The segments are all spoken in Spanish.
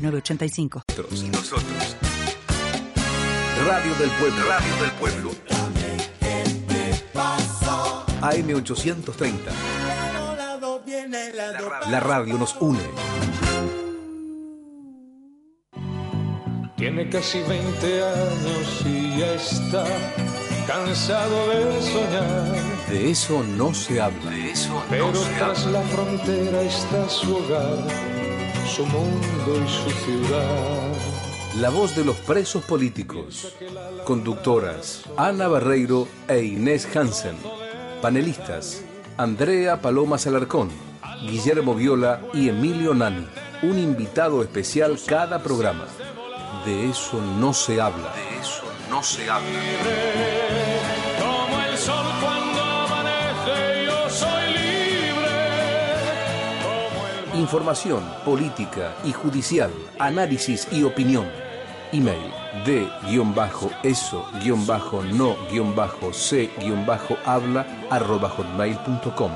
985. Y nosotros. Radio del Pueblo. Radio del Pueblo. AM830. La radio nos une. Tiene casi 20 años y ya está cansado de soñar. De eso no se habla. De eso Pero tras la frontera está su hogar su mundo y su ciudad. La voz de los presos políticos. Conductoras Ana Barreiro e Inés Hansen. Panelistas Andrea Paloma Salarcón, Guillermo Viola y Emilio Nani. Un invitado especial cada programa. De eso no se habla. De eso no se habla. Información, política y judicial, análisis y opinión. Email de eso no c habla arroba hotmail.com.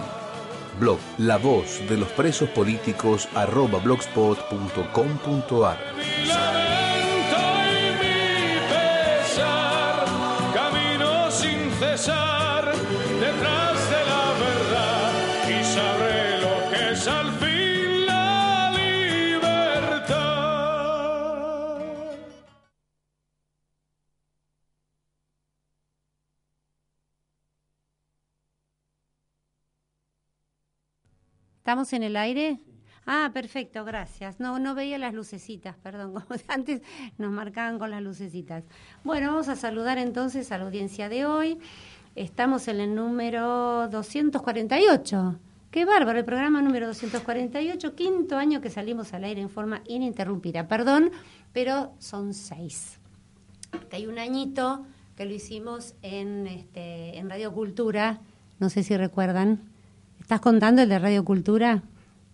Blog La Voz de los Presos Políticos arroba blogspot.com.ar. Camino sin cesar detrás de la verdad y sabré lo que es al fin ¿Estamos en el aire? Ah, perfecto, gracias. No, no veía las lucecitas, perdón, como antes nos marcaban con las lucecitas. Bueno, vamos a saludar entonces a la audiencia de hoy. Estamos en el número 248. Qué bárbaro, el programa número 248, quinto año que salimos al aire en forma ininterrumpida. Perdón, pero son seis. Que hay un añito que lo hicimos en, este, en Radio Cultura, no sé si recuerdan. ¿Estás contando el de Radio Cultura?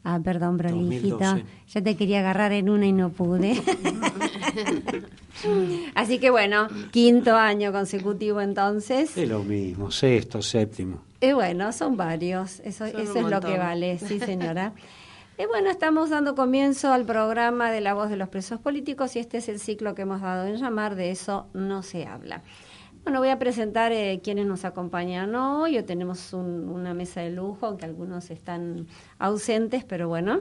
Ah, perdón, prolijito. 2012. Ya te quería agarrar en una y no pude. Así que bueno, quinto año consecutivo entonces. Es lo mismo, sexto, séptimo. Y bueno, son varios, eso, Son eso es lo que vale, sí señora. Y bueno, estamos dando comienzo al programa de La Voz de los Presos Políticos y este es el ciclo que hemos dado en llamar De eso no se habla. Bueno, voy a presentar eh, quienes nos acompañan hoy. Hoy tenemos un- una mesa de lujo, aunque algunos están ausentes, pero bueno.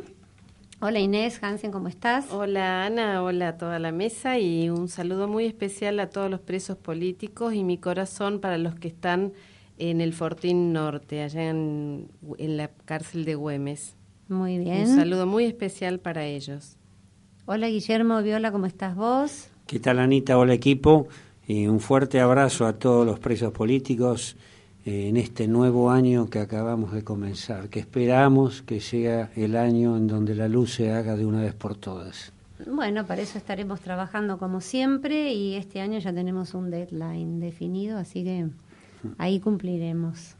Hola Inés, Hansen, ¿cómo estás? Hola Ana, hola a toda la mesa y un saludo muy especial a todos los presos políticos y mi corazón para los que están en el Fortín Norte, allá en, en la cárcel de Güemes. Muy bien. Un saludo muy especial para ellos. Hola Guillermo, Viola, ¿cómo estás vos? ¿Qué tal Anita? Hola equipo. Y un fuerte abrazo a todos los presos políticos eh, en este nuevo año que acabamos de comenzar, que esperamos que sea el año en donde la luz se haga de una vez por todas. Bueno, para eso estaremos trabajando como siempre y este año ya tenemos un deadline definido, así que ahí cumpliremos.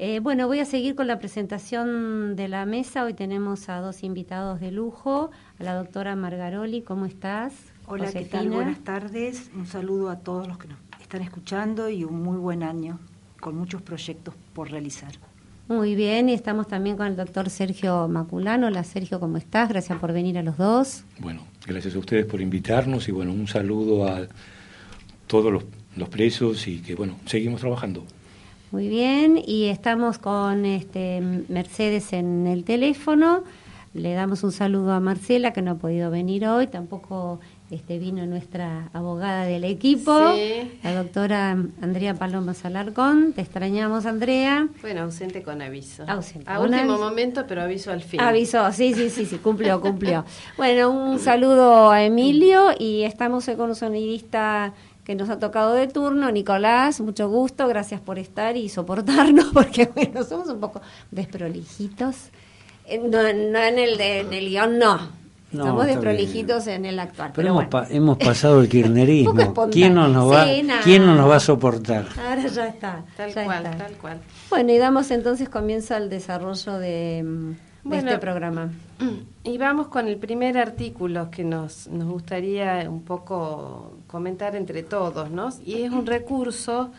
Eh, bueno, voy a seguir con la presentación de la mesa. Hoy tenemos a dos invitados de lujo, a la doctora Margaroli, ¿cómo estás? Hola, ¿qué tal? Buenas tardes. Un saludo a todos los que nos están escuchando y un muy buen año con muchos proyectos por realizar. Muy bien, y estamos también con el doctor Sergio Maculano. Hola Sergio, ¿cómo estás? Gracias por venir a los dos. Bueno, gracias a ustedes por invitarnos y bueno, un saludo a todos los, los presos y que bueno, seguimos trabajando. Muy bien, y estamos con este, Mercedes en el teléfono. Le damos un saludo a Marcela, que no ha podido venir hoy. Tampoco este, vino nuestra abogada del equipo, Sí. la doctora Andrea Paloma Salarcón. Te extrañamos, Andrea. Bueno, ausente con aviso. Ausente A con último aviso. momento, pero aviso al fin. Avisó, sí, sí, sí, sí, cumplió, cumplió. Bueno, un saludo a Emilio y estamos hoy con un sonidista que nos ha tocado de turno, Nicolás, mucho gusto, gracias por estar y soportarnos, porque bueno, somos un poco desprolijitos. Eh, No, no en el, de, en el guion, no. No, Estamos de está bien. prolijitos en el actual. Pero Pero, hemos, bueno. pa- hemos pasado el espontáneo. ¿Quién no nos va. ¿quién no nos va a soportar? Ahora ya está. Tal ya cual, está. tal cual. Bueno, y damos entonces comienzo al desarrollo de, mm, de Bueno, este programa. Y vamos con el primer artículo que nos, nos gustaría un poco comentar entre todos, ¿no? Y es un recurso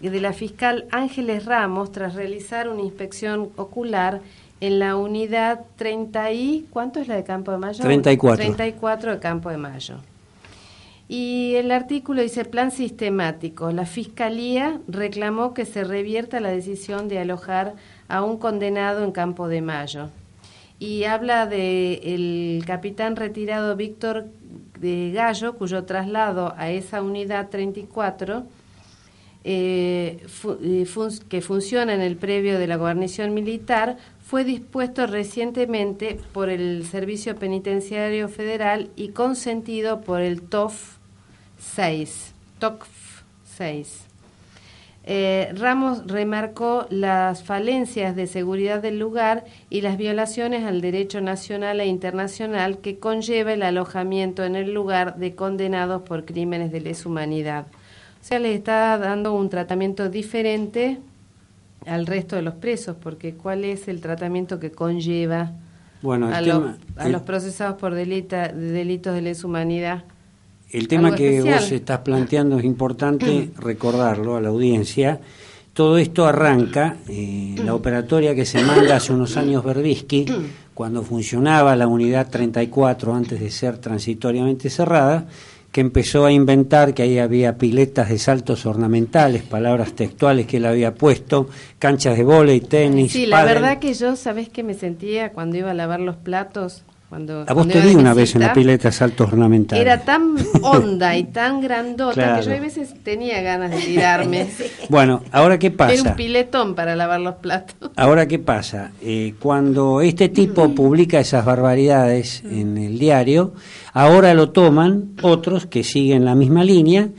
de la fiscal Ángeles Ramos tras realizar una inspección ocular en la unidad 30 y... ¿Cuánto es la de Campo de Mayo? 34. 34 de Campo de Mayo. Y el artículo dice plan sistemático. La Fiscalía reclamó que se revierta la decisión de alojar a un condenado en Campo de Mayo. Y habla de el capitán retirado Víctor de Gallo, cuyo traslado a esa unidad 34 eh, fu- eh, que funciona en el previo de la guarnición militar, fue dispuesto recientemente por el Servicio Penitenciario Federal y consentido por el TOF 6. TOCF 6. Eh, Ramos remarcó las falencias de seguridad del lugar y las violaciones al derecho nacional e internacional que conlleva el alojamiento en el lugar de condenados por crímenes de lesa humanidad. O sea, les está dando un tratamiento diferente al resto de los presos, porque ¿cuál es el tratamiento que conlleva Bueno, a, tema- los, a el- los procesados por delita- delitos de lesa humanidad? El tema que especial. vos estás planteando es importante recordarlo a la audiencia. Todo esto arranca, eh, la operatoria que se manda hace unos años Berbisky, cuando funcionaba la unidad 34 antes de ser transitoriamente cerrada, que empezó a inventar que ahí había piletas de saltos ornamentales, palabras textuales que él había puesto, canchas de vóley, tenis, Sí, la pádel. verdad que yo, ¿sabés qué me sentía cuando iba a lavar los platos? Cuando, A vos cuando te de una vez en la pileta saltos ornamentales. Era tan honda y tan grandota Claro. que yo a veces tenía ganas de tirarme. Bueno, ahora qué Era pasa? un piletón para lavar los platos. Ahora, ¿qué pasa? Eh, cuando este tipo publica esas barbaridades en el diario, ahora lo toman otros que siguen la misma línea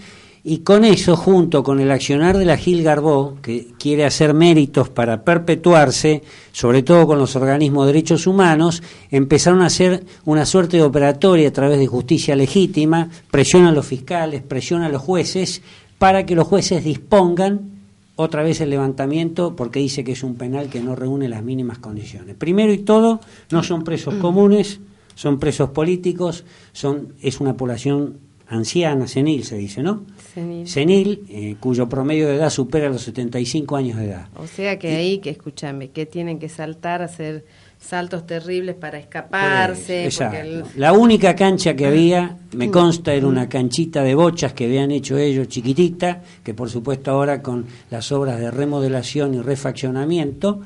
y con eso, junto con el accionar de la Gil Garbó, que quiere hacer méritos para perpetuarse, sobre todo con los organismos de derechos humanos, empezaron a hacer una suerte de operatoria a través de justicia legítima, presiona a los fiscales, presiona a los jueces, para que los jueces dispongan otra vez el levantamiento porque dice que es un penal que no reúne las mínimas condiciones. Primero y todo, no son presos comunes, son presos políticos, son es una población anciana, senil se dice, ¿no? Senil. Senil, eh, cuyo promedio de edad supera los 75 años de edad. O sea que ahí, que escúchame, que tienen que saltar, hacer saltos terribles para escaparse. Pues, porque exacto. el- La única cancha que había, me consta, era una canchita de bochas que habían hecho ellos chiquitita, que por supuesto ahora con las obras de remodelación y refaccionamiento,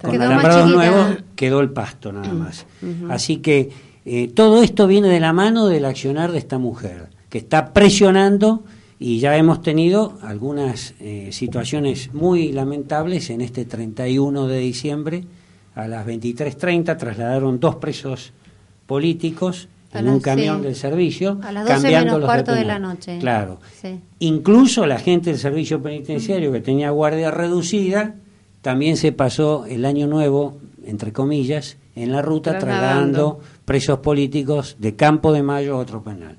con Quedó alambrados nuevos, quedó el pasto nada más. Así que eh, todo esto viene de la mano del accionar de esta mujer, que está presionando y ya hemos tenido algunas eh, situaciones muy lamentables en este 31 de diciembre a las 23.30 trasladaron dos presos políticos A en las- un camión sí. del servicio, A las 12 cambiándolos menos cuarto de la noche. Claro. Sí. Incluso la gente del servicio penitenciario que tenía guardia reducida también se pasó el año nuevo, entre comillas, en la ruta Trasladando. trasladando presos políticos de Campo de Mayo a otro penal.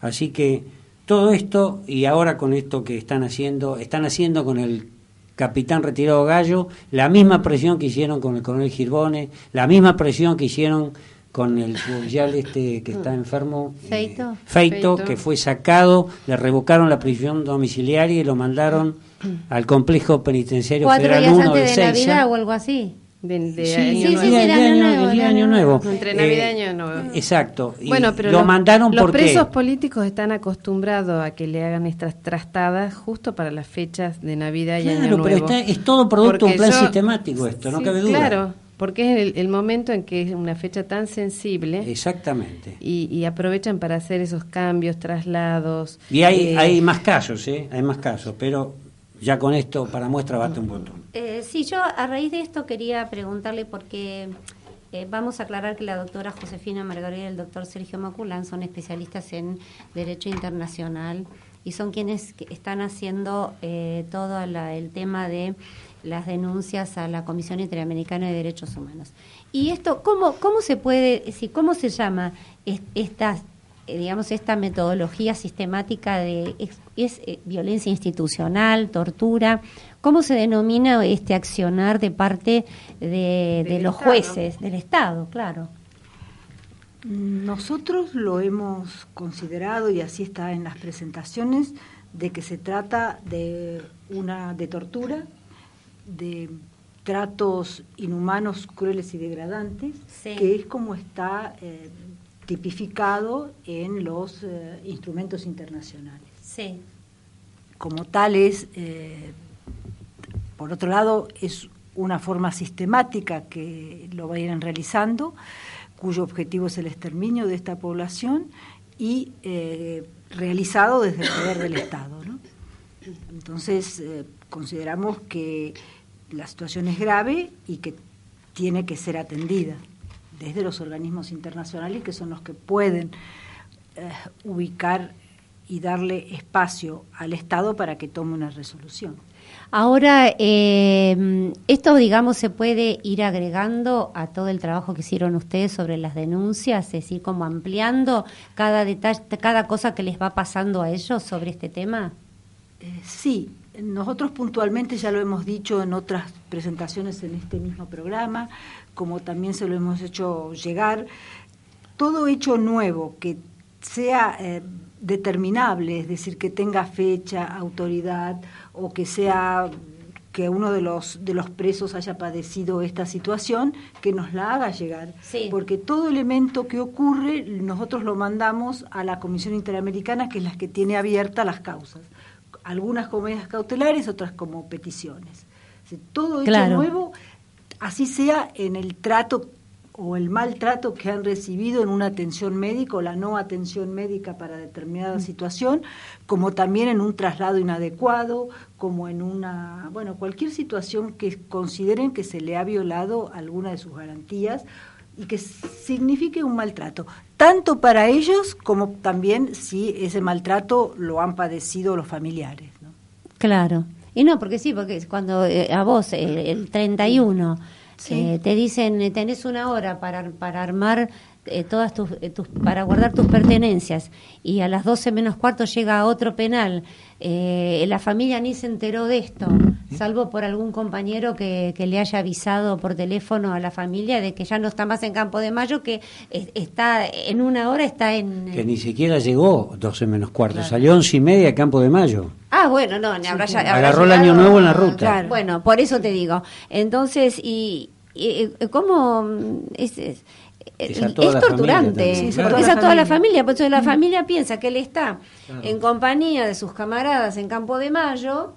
Así que todo esto y ahora con esto que están haciendo, están haciendo con el capitán retirado Gallo, la misma presión que hicieron con el coronel Girbone, la misma presión que hicieron con el oficial este que está enfermo, eh, Feito. Que fue sacado, le revocaron la prisión domiciliaria y lo mandaron al complejo penitenciario Cuatro federal días 1 de antes de Seiza. Navidad o algo así. De, de Sí, Año sí, Nuevo. sí, de de año, Año de Nuevo, día de año Año nuevo. Entre Navidad y Eh, Año Nuevo. Exacto. Y Bueno, pero lo los, mandaron los porque presos políticos están acostumbrados a que le hagan estas trastadas justo para las fechas de Navidad y Claro, Año pero Nuevo. está- es todo producto de un plan yo- sistemático esto, no cabe duda. Claro, porque es el, el momento en que es una fecha tan sensible Exactamente. y, y aprovechan para hacer esos cambios, traslados. Y hay, eh, hay más casos, ¿eh? Hay más casos, pero ya con esto para muestra basta un botón. Eh, sí, yo a raíz de esto quería preguntarle porque eh, vamos a aclarar que la doctora Josefina Margarita y el doctor Sergio Maculán son especialistas en Derecho Internacional y son quienes están haciendo eh, todo la- el tema de las denuncias a la Comisión Interamericana de Derechos Humanos. Y esto, ¿cómo, cómo se puede, si, cómo se llama esta, eh, digamos, esta metodología sistemática de es, eh, violencia institucional, tortura? ¿Cómo se denomina este accionar de parte de, los jueces, del Estado, claro? Nosotros lo hemos considerado, y así está en las presentaciones, de que se trata de una de tortura, de tratos inhumanos, crueles y degradantes, que es como está eh, tipificado en los eh, instrumentos internacionales. Sí. Como tales, eh, por otro lado, es una forma sistemática que lo vayan realizando, cuyo objetivo es el exterminio de esta población y realizado desde el poder del Estado. ¿no? Entonces, consideramos que la situación es grave y que tiene que ser atendida desde los organismos internacionales que son los que pueden eh, ubicar y darle espacio al Estado para que tome una resolución. Ahora, eh, esto, digamos, se puede ir agregando a todo el trabajo que hicieron ustedes sobre las denuncias, es decir, como ampliando cada detalle, cada cosa que les va pasando a ellos sobre este tema. Eh, sí, nosotros puntualmente ya lo hemos dicho en otras presentaciones en este mismo programa, como también se lo hemos hecho llegar, todo hecho nuevo que sea eh, determinable, es decir, que tenga fecha, autoridad o que sea que uno de los de los presos haya padecido esta situación, que nos la haga llegar, porque todo elemento que ocurre nosotros lo mandamos a la Comisión Interamericana, que es la que tiene abiertas las causas. Algunas como medidas cautelares, otras como peticiones. todo hecho nuevo, así sea en el trato o el maltrato que han recibido en una atención médica o la no atención médica para determinada situación, como también en un traslado inadecuado, como en una, bueno, cualquier situación que consideren que se le ha violado alguna de sus garantías y que signifique un maltrato, tanto para ellos como también si ese maltrato lo han padecido los familiares. ¿no? Claro. Y no, porque sí, porque cuando eh, a vos el 31 eh, te dicen eh, tenés una hora para, para armar eh, todas tus, eh, tus, para guardar tus pertenencias. Y a las 12 menos cuarto llega otro penal, eh, la familia ni se enteró de esto, salvo por algún compañero que, que, le haya avisado por teléfono a la familia de que ya no está más en Campo de Mayo, que está en una hora está en... Que ni siquiera llegó 12 menos cuarto, salió 11 y media a Campo de Mayo. Ah, bueno, no, habrá, agarró el año nuevo en la ruta. Bueno, por eso te digo. Entonces, y, y ¿cómo es, es es, torturante, porque es a toda la familia, por eso la familia piensa que él está en compañía de sus camaradas en Campo de Mayo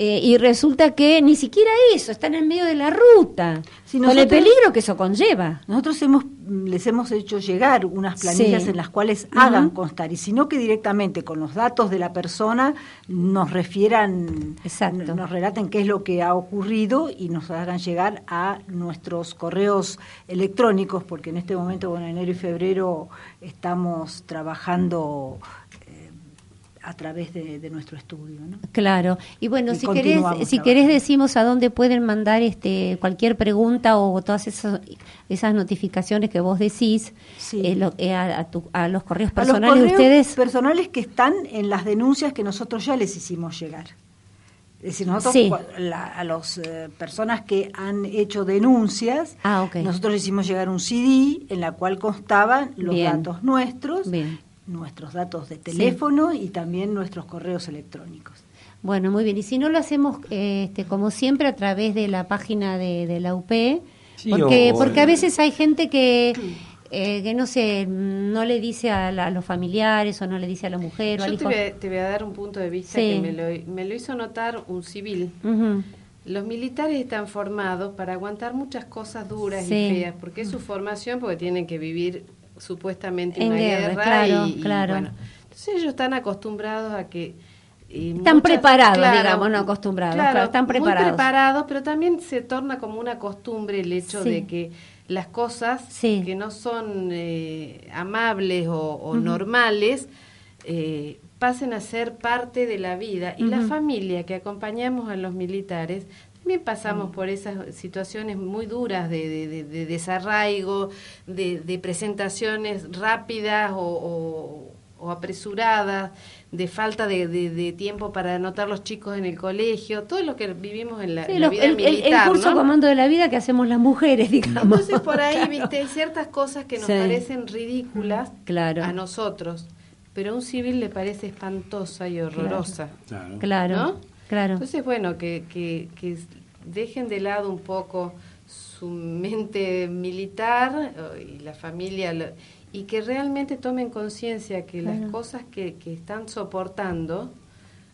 eh, y resulta que ni siquiera eso, están en medio de la ruta, con el peligro que eso conlleva. Nosotros hemos, les hemos hecho llegar unas planillas en las cuales hagan constar, y si no que directamente con los datos de la persona nos refieran, nos relaten qué es lo que ha ocurrido y nos hagan llegar a nuestros correos electrónicos, porque en este momento, bueno, enero y febrero estamos trabajando a través de, nuestro estudio. ¿no? Claro. Y bueno, si querés, si querés decimos a dónde pueden mandar este cualquier pregunta o todas esas, esas notificaciones que vos decís eh, eh, a, los correos personales de ustedes. personales que están en las denuncias que nosotros ya les hicimos llegar. Es decir, nosotros a las eh, personas que han hecho denuncias, ah, nosotros les hicimos llegar un CD en la cual constaban los datos nuestros Bien nuestros datos de teléfono y también nuestros correos electrónicos. Bueno, muy bien. Y si no lo hacemos, este, como siempre, a través de la página de, la UP, porque, porque a veces hay gente que, eh, que no sé, no le dice a, los familiares o no le dice a la mujer o al hijo. Te voy, a, dar un punto de vista que me lo, me lo, hizo notar un civil. Los militares están formados para aguantar muchas cosas duras y feas, porque es su formación, porque tienen que vivir supuestamente en una guerra, claro, y, claro. bueno, entonces ellos están acostumbrados a que están preparados, digamos, no acostumbrados, claro, están preparados. Muy preparados, pero también se torna como una costumbre el hecho de que las cosas que no son eh, amables o, normales eh, pasen a ser parte de la vida. Y la familia que acompañamos a los militares También pasamos por esas situaciones muy duras de, desarraigo, de, presentaciones rápidas o, apresuradas, de falta de, tiempo para anotar los chicos en el colegio, todo lo que vivimos en la, vida el, militar. El, curso comando de la vida que hacemos las mujeres, digamos. Entonces por ahí, viste, hay ciertas cosas que nos parecen ridículas claro. a nosotros, pero a un civil le parece espantosa y horrorosa. Claro. Claro. claro. Entonces, bueno, que, que, que dejen de lado un poco su mente militar eh, y la familia y que realmente tomen conciencia que las cosas que, que, están soportando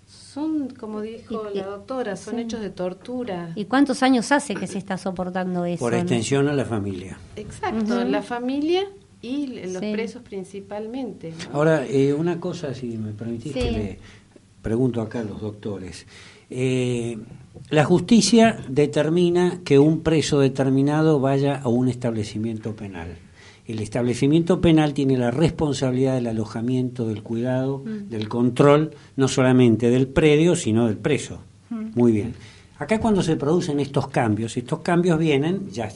son, como dijo la doctora, son hechos de tortura. ¿Y cuántos años hace que se está soportando eso? Por extensión a la familia. Exacto, la familia y los presos principalmente. Ahora, eh, una cosa, si me permitís que le pregunto acá a los doctores. Eh, la justicia determina que un preso determinado vaya a un establecimiento penal. El establecimiento penal tiene la responsabilidad del alojamiento, del cuidado, mm. del control, no solamente del predio, sino del preso. Mm. Muy bien. Acá cuando se producen estos cambios, estos cambios vienen, ya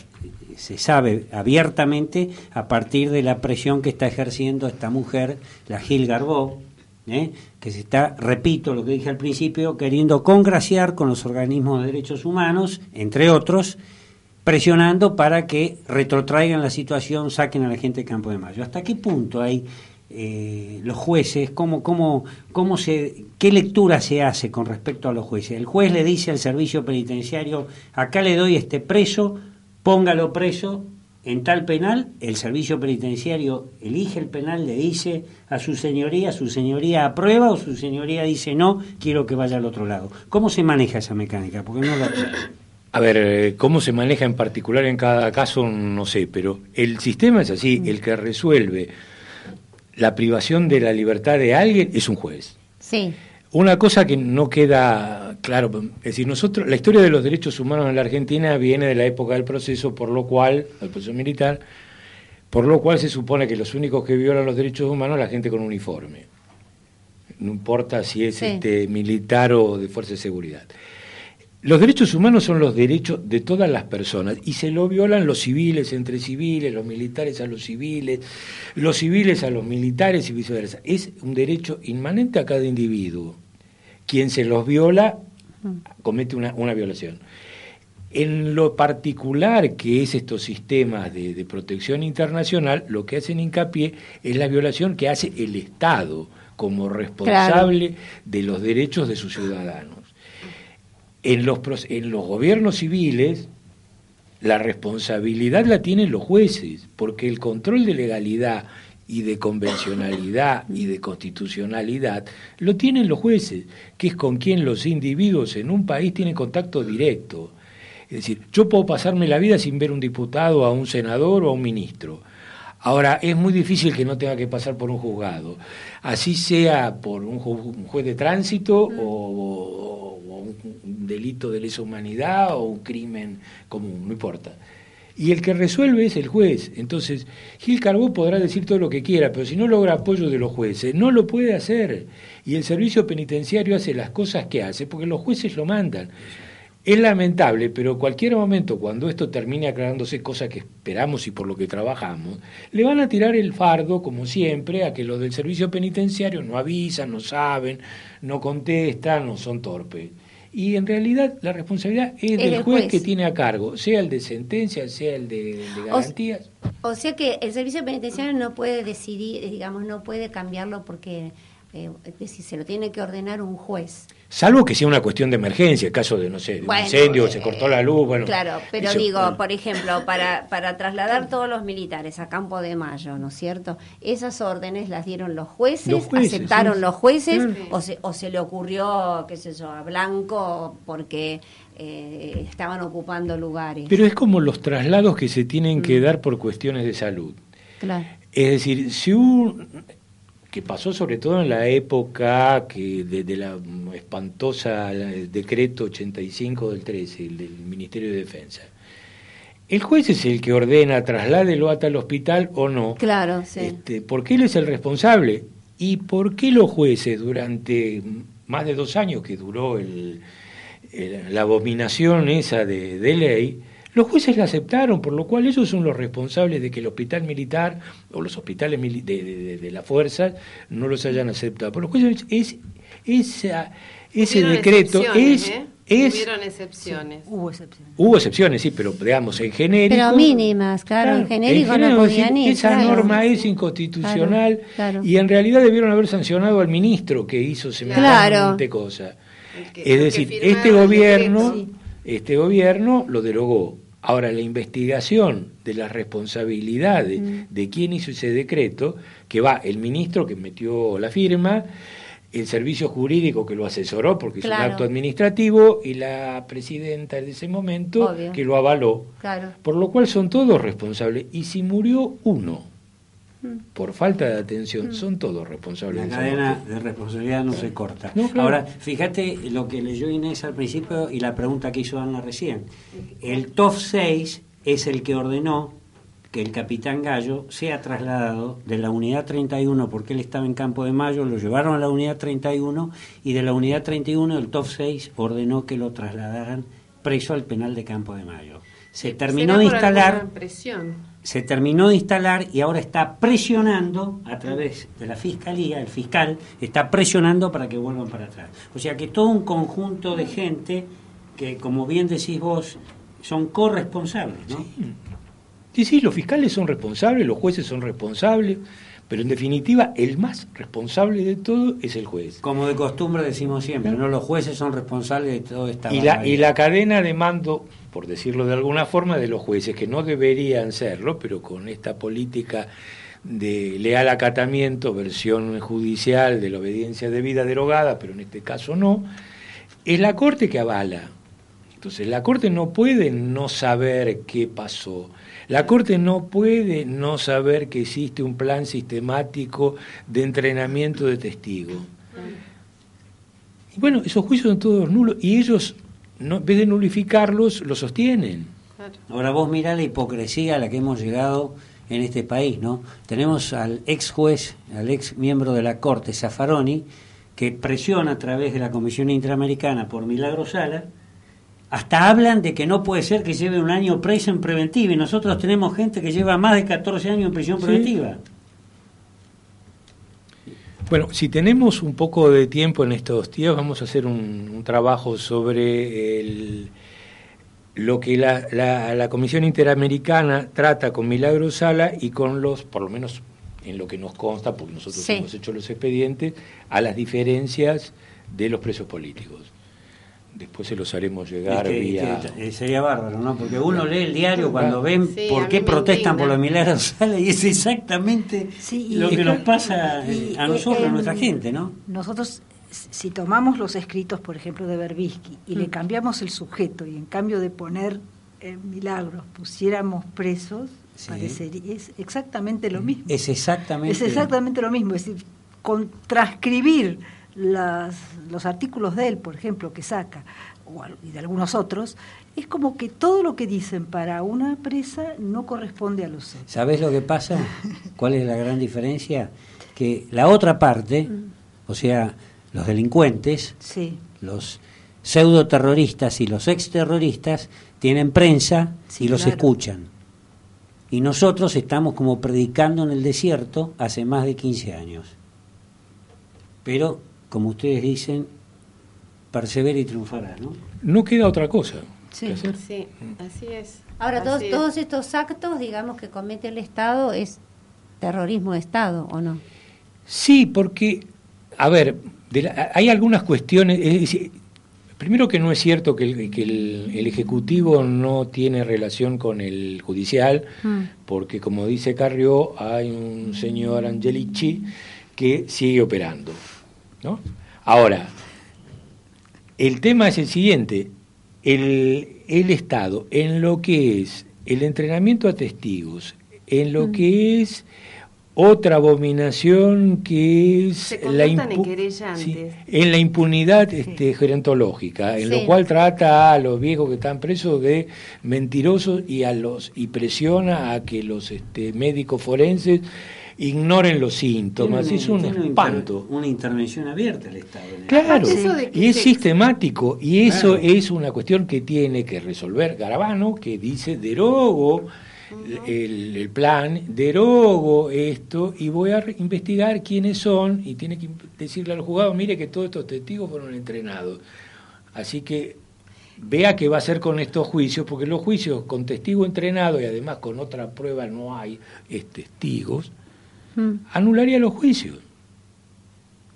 se sabe abiertamente, a partir de la presión que está ejerciendo esta mujer, la Gil Garbó, ¿eh? que se está, repito lo que dije al principio, queriendo congraciar con los organismos de derechos humanos, entre otros, presionando para que retrotraigan la situación, saquen a la gente de Campo de Mayo. ¿Hasta qué punto hay eh, los jueces, cómo, cómo, cómo se, qué lectura se hace con respecto a los jueces? El juez le dice al servicio penitenciario, acá le doy este preso, póngalo preso, en tal penal, el servicio penitenciario elige el penal, le dice a su señoría, su señoría aprueba o su señoría dice no, quiero que vaya al otro lado. ¿Cómo se maneja esa mecánica? Porque no la... A ver, eh, cómo se maneja en particular en cada caso, no sé, pero el sistema es así, el que resuelve la privación de la libertad de alguien es un juez. Sí. Una cosa que no queda claro, es decir, nosotros, la historia de los derechos humanos en la Argentina viene de la época del proceso, por lo cual, el proceso militar, por lo cual se supone que los únicos que violan los derechos humanos es la gente con uniforme. No importa si es este militar o de fuerza de seguridad. Los derechos humanos son los derechos de todas las personas y se lo violan los civiles entre civiles, los militares a los civiles, los civiles a los militares y viceversa. Es un derecho inmanente a cada individuo. Quien se los viola comete una, violación. En lo particular que es estos sistemas de, protección internacional, lo que hacen hincapié es la violación que hace el Estado como responsable de los derechos de sus ciudadanos. En los, en los gobiernos civiles, la responsabilidad la tienen los jueces, porque el control de legalidad y de convencionalidad y de constitucionalidad lo tienen los jueces, que es con quien los individuos en un país tienen contacto directo. Es decir, yo puedo pasarme la vida sin ver un diputado, a un senador o a un ministro. Ahora, es muy difícil que no tenga que pasar por un juzgado, así sea por un, juez de tránsito o, un delito de lesa humanidad o un crimen común, no importa. Y el que resuelve es el juez. Entonces, Gil Carbó podrá decir todo lo que quiera, pero si no logra apoyo de los jueces, no lo puede hacer. Y el servicio penitenciario hace las cosas que hace porque los jueces lo mandan. Es lamentable, pero cualquier momento, cuando esto termine aclarándose, cosa que esperamos y por lo que trabajamos, le van a tirar el fardo, como siempre, a que los del servicio penitenciario no avisan, no saben, no contestan, no son torpes. Y en realidad la responsabilidad es, del juez, que tiene a cargo, sea el de sentencia, sea el de, garantías. O, sea que el servicio penitenciario no puede decidir, digamos, no puede cambiarlo porque eh, se lo tiene que ordenar un juez. Salvo que sea una cuestión de emergencia, caso de, no sé, de un incendio, se cortó la luz, bueno. Claro, pero digo, por ejemplo, para, para trasladar todos los militares a Campo de Mayo, ¿no es cierto? Esas órdenes las dieron los jueces, aceptaron los jueces, o, se, o se le ocurrió, qué sé yo, a Blanco porque eh, estaban ocupando lugares. Pero es como los traslados que se tienen que mm. dar por cuestiones de salud. Claro. Es decir, si un que pasó sobre todo en la época que de, la espantosa decreto 85 del 13, el del Ministerio de Defensa. El juez es el que ordena trasládelo hasta el hospital o no. Claro, sí. Este, porque él es el responsable. ¿Y por qué los jueces durante más de dos años que duró el, la abominación esa de, de ley, los jueces la aceptaron, por lo cual ellos son los responsables de que el hospital militar o los hospitales de, de, de la fuerza no los hayan aceptado. Por los jueces es, esa, ese decreto es... ¿eh? Es, Hubieron excepciones. Hubo excepciones. Hubo excepciones, sí, pero digamos, en genérico. Pero mínimas, claro, en genérico en no genérico, podían sí, ir, Esa claro. norma es inconstitucional Claro, claro. y en realidad debieron haber sancionado al ministro que hizo semejante cosa. Que- Es decir, este gobierno, decreto. este gobierno lo derogó. Ahora, la investigación de las responsabilidades Mm. de quién hizo ese decreto, que va el ministro que metió la firma, el servicio jurídico que lo asesoró porque es Claro. un acto administrativo y la presidenta de ese momento Obvio. que lo avaló. Claro. Por lo cual son todos responsables. Y si murió uno. Por falta de atención, son todos responsables. La cadena muerte. de responsabilidad no se corta. No, claro. Ahora, fíjate lo que leyó Inés al principio y la pregunta que hizo Ana recién. El TOF 6 es el que ordenó que el capitán Gallo sea trasladado de la unidad 31, porque él estaba en Campo de Mayo, lo llevaron a la unidad 31 y de la unidad 31 el TOF 6 ordenó que lo trasladaran preso al penal de Campo de Mayo. Se terminó ¿Será de instalar presión. Se terminó de instalar y ahora está presionando a través de la fiscalía, el fiscal está presionando para que vuelvan para atrás. O sea que todo un conjunto de gente que, como bien decís vos, son corresponsables. Sí, sí, los fiscales son responsables, los jueces son responsables, pero en definitiva el más responsable de todo es el juez. Como de costumbre decimos siempre, ¿no? Los jueces son responsables de toda esta Y la, y la cadena de mando, por decirlo de alguna forma, de los jueces, que no deberían serlo, pero con esta política de leal acatamiento, versión judicial de la obediencia debida derogada, pero en este caso no, es la Corte que avala. Entonces, la Corte no puede no saber qué pasó. La Corte no puede no saber que existe un plan sistemático de entrenamiento de testigos. Y bueno, esos juicios son todos nulos y ellos, no, en vez de nulificarlos, los sostienen. Ahora vos mirá la hipocresía a la que hemos llegado en este país, ¿no? Tenemos al ex juez, al ex miembro de la Corte, Zaffaroni, que presiona a través de la Comisión Interamericana por Milagro Sala, hasta hablan de que no puede ser que lleve un año preso en preventiva, y nosotros tenemos gente que lleva más de 14 años en prisión Sí. preventiva. Bueno, si tenemos un poco de tiempo en estos días, vamos a hacer un, un trabajo sobre el- lo que la, la- la Comisión Interamericana trata con Milagro Sala y con los, por lo menos en lo que nos consta, porque nosotros Sí. hemos hecho los expedientes, a las diferencias de los presos políticos. Después se los haremos llegar Es que- vía... que, sería bárbaro, ¿no? Porque uno lee el diario cuando ven Sí, por qué protestan por los milagros Sala y es exactamente Sí, y- lo que nos pasa eh, y- a nosotros, a en- nuestra gente, ¿no? Nosotros, si tomamos los escritos, por ejemplo, de Berbisky y Mm. le cambiamos el sujeto y en cambio de poner eh, milagros pusiéramos presos, Sí. parecería, es exactamente lo mismo. Es exactamente. Es exactamente lo mismo, es decir, con transcribir las, los artículos de él, por ejemplo, que saca, y de algunos otros, es como que todo lo que dicen para una presa no corresponde a los hechos. ¿Sabes lo que pasa? ¿Cuál es la gran diferencia? Que la otra parte, o sea, los delincuentes, Sí, los pseudoterroristas y los exterroristas, tienen prensa Sí, y los claro. escuchan. Y nosotros estamos como predicando en el desierto hace más de 15 años. Pero, como ustedes dicen, persevera y triunfará, ¿no? No queda otra cosa Sí. que hacer. Sí, así es. Ahora, todos, Así es. todos estos actos, digamos, que comete el Estado es terrorismo de Estado, ¿o no? Sí, porque, a ver, de la- hay algunas cuestiones. es decir, primero que no es cierto que, el, que el- el Ejecutivo no tiene relación con el Judicial, Mm. porque como dice Carrió, hay un señor Angelici que sigue operando. ¿No? Ahora, el tema es el siguiente. El, el Estado, en lo que es el entrenamiento a testigos, en lo que es otra abominación que es Se la en sí, la impunidad este, gerontológica, en Sí. lo cual trata a los viejos que están presos de mentirosos y a los y presiona a que los este, médicos forenses ignoren los síntomas, es un espanto. Una, intervención abierta al Estado. Claro, y es sistemático, y eso es una cuestión que tiene que resolver Garabano, que dice derogo el, el, plan, derogo esto y voy a investigar quiénes son y tiene que decirle al juzgado, mire que todos estos testigos fueron entrenados. Así que vea qué va a hacer con estos juicios, porque los juicios con testigo entrenado y además con otra prueba no hay testigos, mm. anularía los juicios.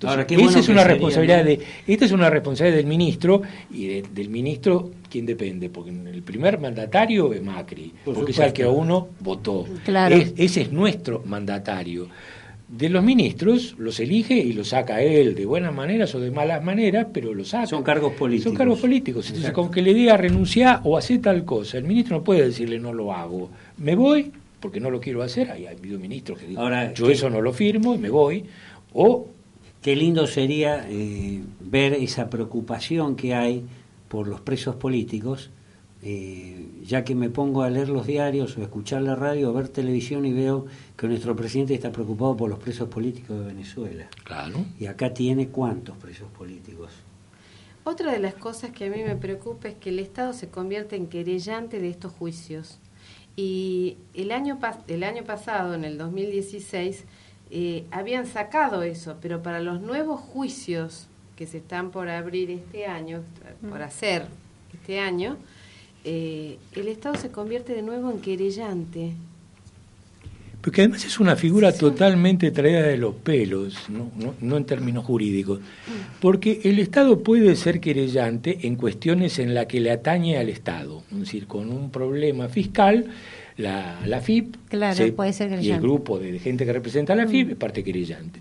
esa es una responsabilidad de, esta es una responsabilidad del ministro y del ministro quién depende, porque el primer mandatario es Macri, porque es el que a uno votó. ese es nuestro mandatario de los ministros los elige y los saca él de buenas maneras o de malas maneras, pero los saca. Son cargos políticos. Son cargos políticos. Entonces, con que le diga renunciar o hacer tal cosa, el ministro no puede decirle no lo hago. Me voy porque no lo quiero hacer. Hay habido ministros que dicen yo eso no lo firmo y me voy. O. Qué lindo sería eh, ver esa preocupación que hay por los presos políticos eh, ya que me pongo a leer los diarios o escuchar la radio o ver televisión y veo que nuestro presidente está preocupado por los presos políticos de Venezuela. Claro. Y acá tiene cuántos presos políticos. Otra de las cosas que a mí me preocupa es que el Estado se convierte en querellante de estos juicios. Y el año, el año pasado, en el 2016, eh, habían sacado eso, pero para los nuevos juicios que se están por abrir este año, por mm. hacer este año, eh, el Estado se convierte de nuevo en querellante. Porque además es una figura totalmente traída de los pelos, ¿no? en términos jurídicos. Porque el Estado puede ser querellante en cuestiones en las que le atañe al Estado. Es decir, con un problema fiscal, la, la FIP y el grupo de gente que representa a la FIP es parte querellante.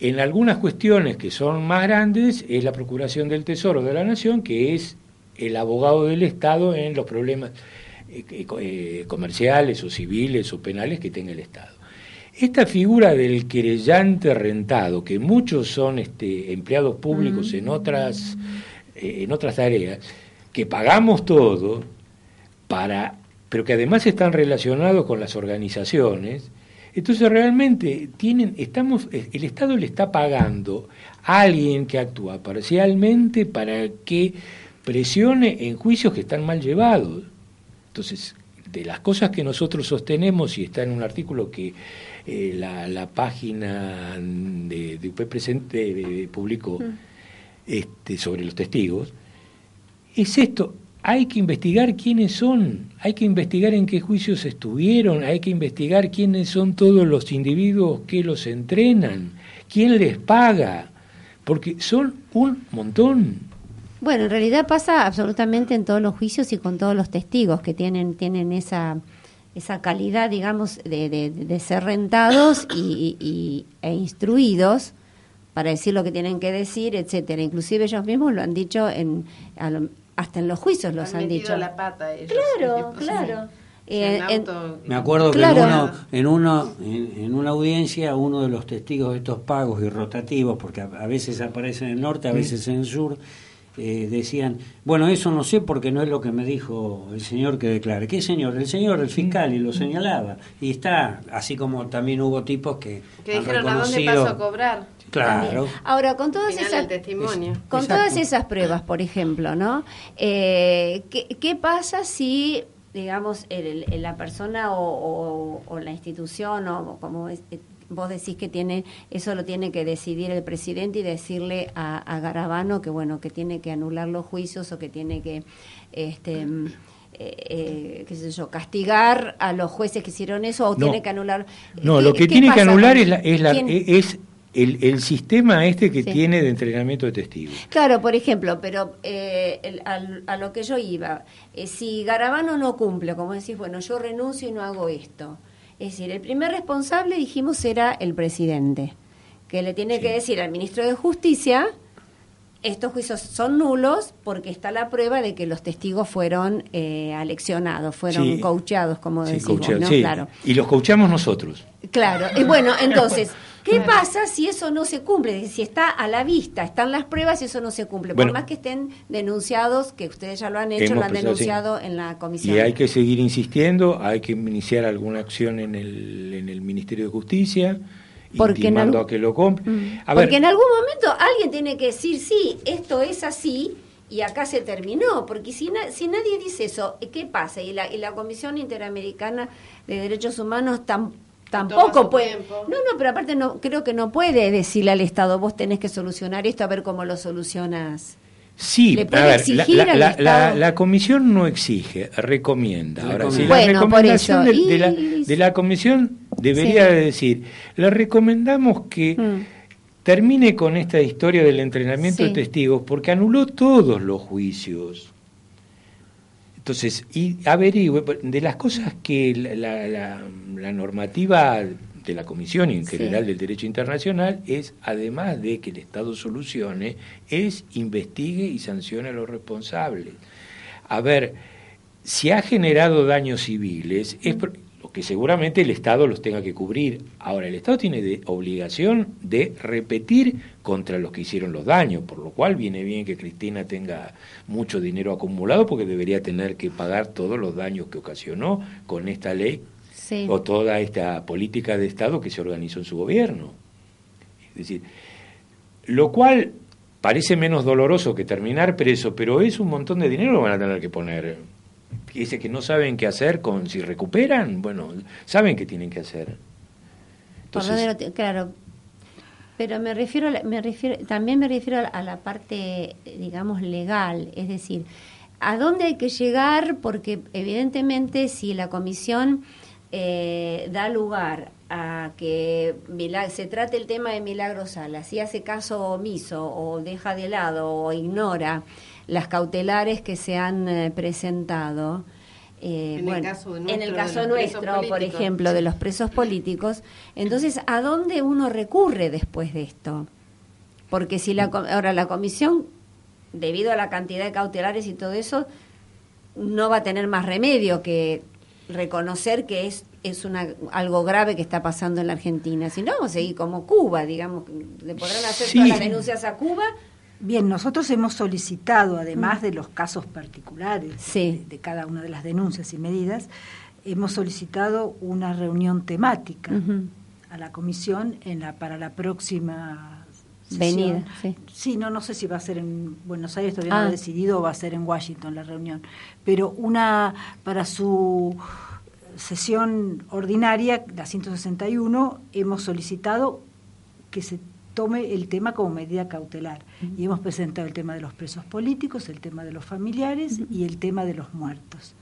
En algunas cuestiones que son más grandes es la Procuración del Tesoro de la Nación, que es el abogado del Estado en los problemas eh, eh, comerciales o civiles o penales que tenga el Estado. Esta figura del querellante rentado, que muchos son este, empleados públicos en, otras, eh, en otras tareas, que pagamos todo, para, pero que además están relacionados con las organizaciones, entonces realmente tienen, estamos, el Estado le está pagando a alguien que actúa parcialmente para que presione en juicios que están mal llevados. Entonces, de las cosas que nosotros sostenemos, y está en un artículo que eh, la, página de, de UP Presente publicó mm. este, sobre los testigos, es esto, hay que investigar quiénes son, hay que investigar en qué juicios estuvieron, hay que investigar quiénes son todos los individuos que los entrenan, quién les paga, porque son un montón. Bueno, en realidad pasa absolutamente en todos los juicios y con todos los testigos que tienen, tienen esa, esa calidad, digamos, de, de, ser rentados y, e instruidos para decir lo que tienen que decir, etcétera. Inclusive ellos mismos lo han dicho en hasta en los juicios los han, dicho. la pata Claro, claro. Eh, me acuerdo que en, uno, en, uno, en, una audiencia uno de los testigos de estos pagos y rotativos, porque a, a veces aparece en el norte, a veces en el sur, eh, decían, bueno, eso no sé porque no es lo que me dijo el señor que declare. ¿Qué señor? El señor, el fiscal, y lo señalaba. Y está, así como también hubo tipos que... Que dijeron, ¿a dónde paso a cobrar? Claro. Ahora, con todas esas con todas esas pruebas, por ejemplo, ¿no? Eh, ¿qué, pasa si digamos la persona o, o, la institución o como es, vos decís que tiene eso lo tiene que decidir el presidente y decirle a, Garabano que bueno que tiene que anular los juicios o que tiene que este eh, eh, qué sé yo, castigar a los jueces que hicieron eso o tiene que anular. No, lo que tiene que anular es, es, la, es el, el, sistema este que tiene de entrenamiento de testigos. Claro, por ejemplo, pero eh, a, lo que yo iba, si Garabano no cumple, como decís, bueno, yo renuncio y no hago esto, es decir, el primer responsable, dijimos, era el presidente, que le tiene que decir al ministro de Justicia, estos juicios son nulos porque está la prueba de que los testigos fueron eh, aleccionados, fueron coachados, como decimos, ¿no? Claro. Y los coachamos nosotros. Claro, y bueno, entonces, ¿Qué pasa si eso no se cumple? Si está a la vista, están las pruebas y eso no se cumple. Por más que estén denunciados, que ustedes ya lo han hecho, lo han denunciado en la comisión. Y hay que seguir insistiendo, hay que iniciar alguna acción en el, en el Ministerio de Justicia. Porque en, a que lo compre. Mm. Porque en algún momento alguien tiene que decir, sí, esto es así, y acá se terminó, porque si, si nadie dice eso, ¿qué pasa? Y la, y la Comisión Interamericana de Derechos Humanos tampoco puede. No, no, pero aparte no creo que no puede decirle al Estado, vos tenés que solucionar esto, a ver cómo lo solucionas. Sí, a ver, la, la, comisión no exige, recomienda. Ahora, si la recomendación de, la, comisión debería decir, le recomendamos que mm termine con esta historia del entrenamiento de testigos porque anuló todos los juicios. Entonces, y averigüe, de las cosas que la, normativa de la Comisión y en general del Derecho Internacional es, además de que el Estado solucione, es investigue y sancione a los responsables. A ver, si ha generado daños civiles, es, que seguramente el Estado los tenga que cubrir. Ahora, el Estado tiene de obligación de repetir contra los que hicieron los daños, por lo cual viene bien que Cristina tenga mucho dinero acumulado porque debería tener que pagar todos los daños que ocasionó con esta ley o toda esta política de Estado que se organizó en su gobierno. Es decir, lo cual parece menos doloroso que terminar preso, pero es un montón de dinero que van a tener que poner dice que no saben qué hacer con si recuperan, bueno, saben qué tienen que hacer. claro, pero me refiero, me refiero, también me refiero a la parte, digamos, legal, es decir, ¿a dónde hay que llegar? Porque evidentemente si la comisión eh, da lugar a que se trate el tema de Milagro Sala, si hace caso omiso o deja de lado o ignora las cautelares que se han eh, presentado, eh, en, el caso en el caso nuestro, por ejemplo, de los presos políticos, entonces, ¿a dónde uno recurre después de esto? Porque si la, ahora la comisión, debido a la cantidad de cautelares y todo eso, no va a tener más remedio que reconocer que es es una, algo grave que está pasando en la Argentina. Si no, vamos a seguir como Cuba, digamos, le podrán hacer todas las denuncias a Cuba Bien, nosotros hemos solicitado, además de los casos particulares de, cada una de las denuncias y medidas, hemos solicitado una reunión temática a la comisión en la, para la próxima venida. Sí. no, no sé si va a ser en Buenos Aires, todavía no he ah. decidido, o va a ser en Washington la reunión, pero una para su sesión ordinaria, la 161, hemos solicitado que se tome el tema como medida cautelar. Y hemos presentado el tema de los presos políticos, el tema de los familiares y el tema de los muertos.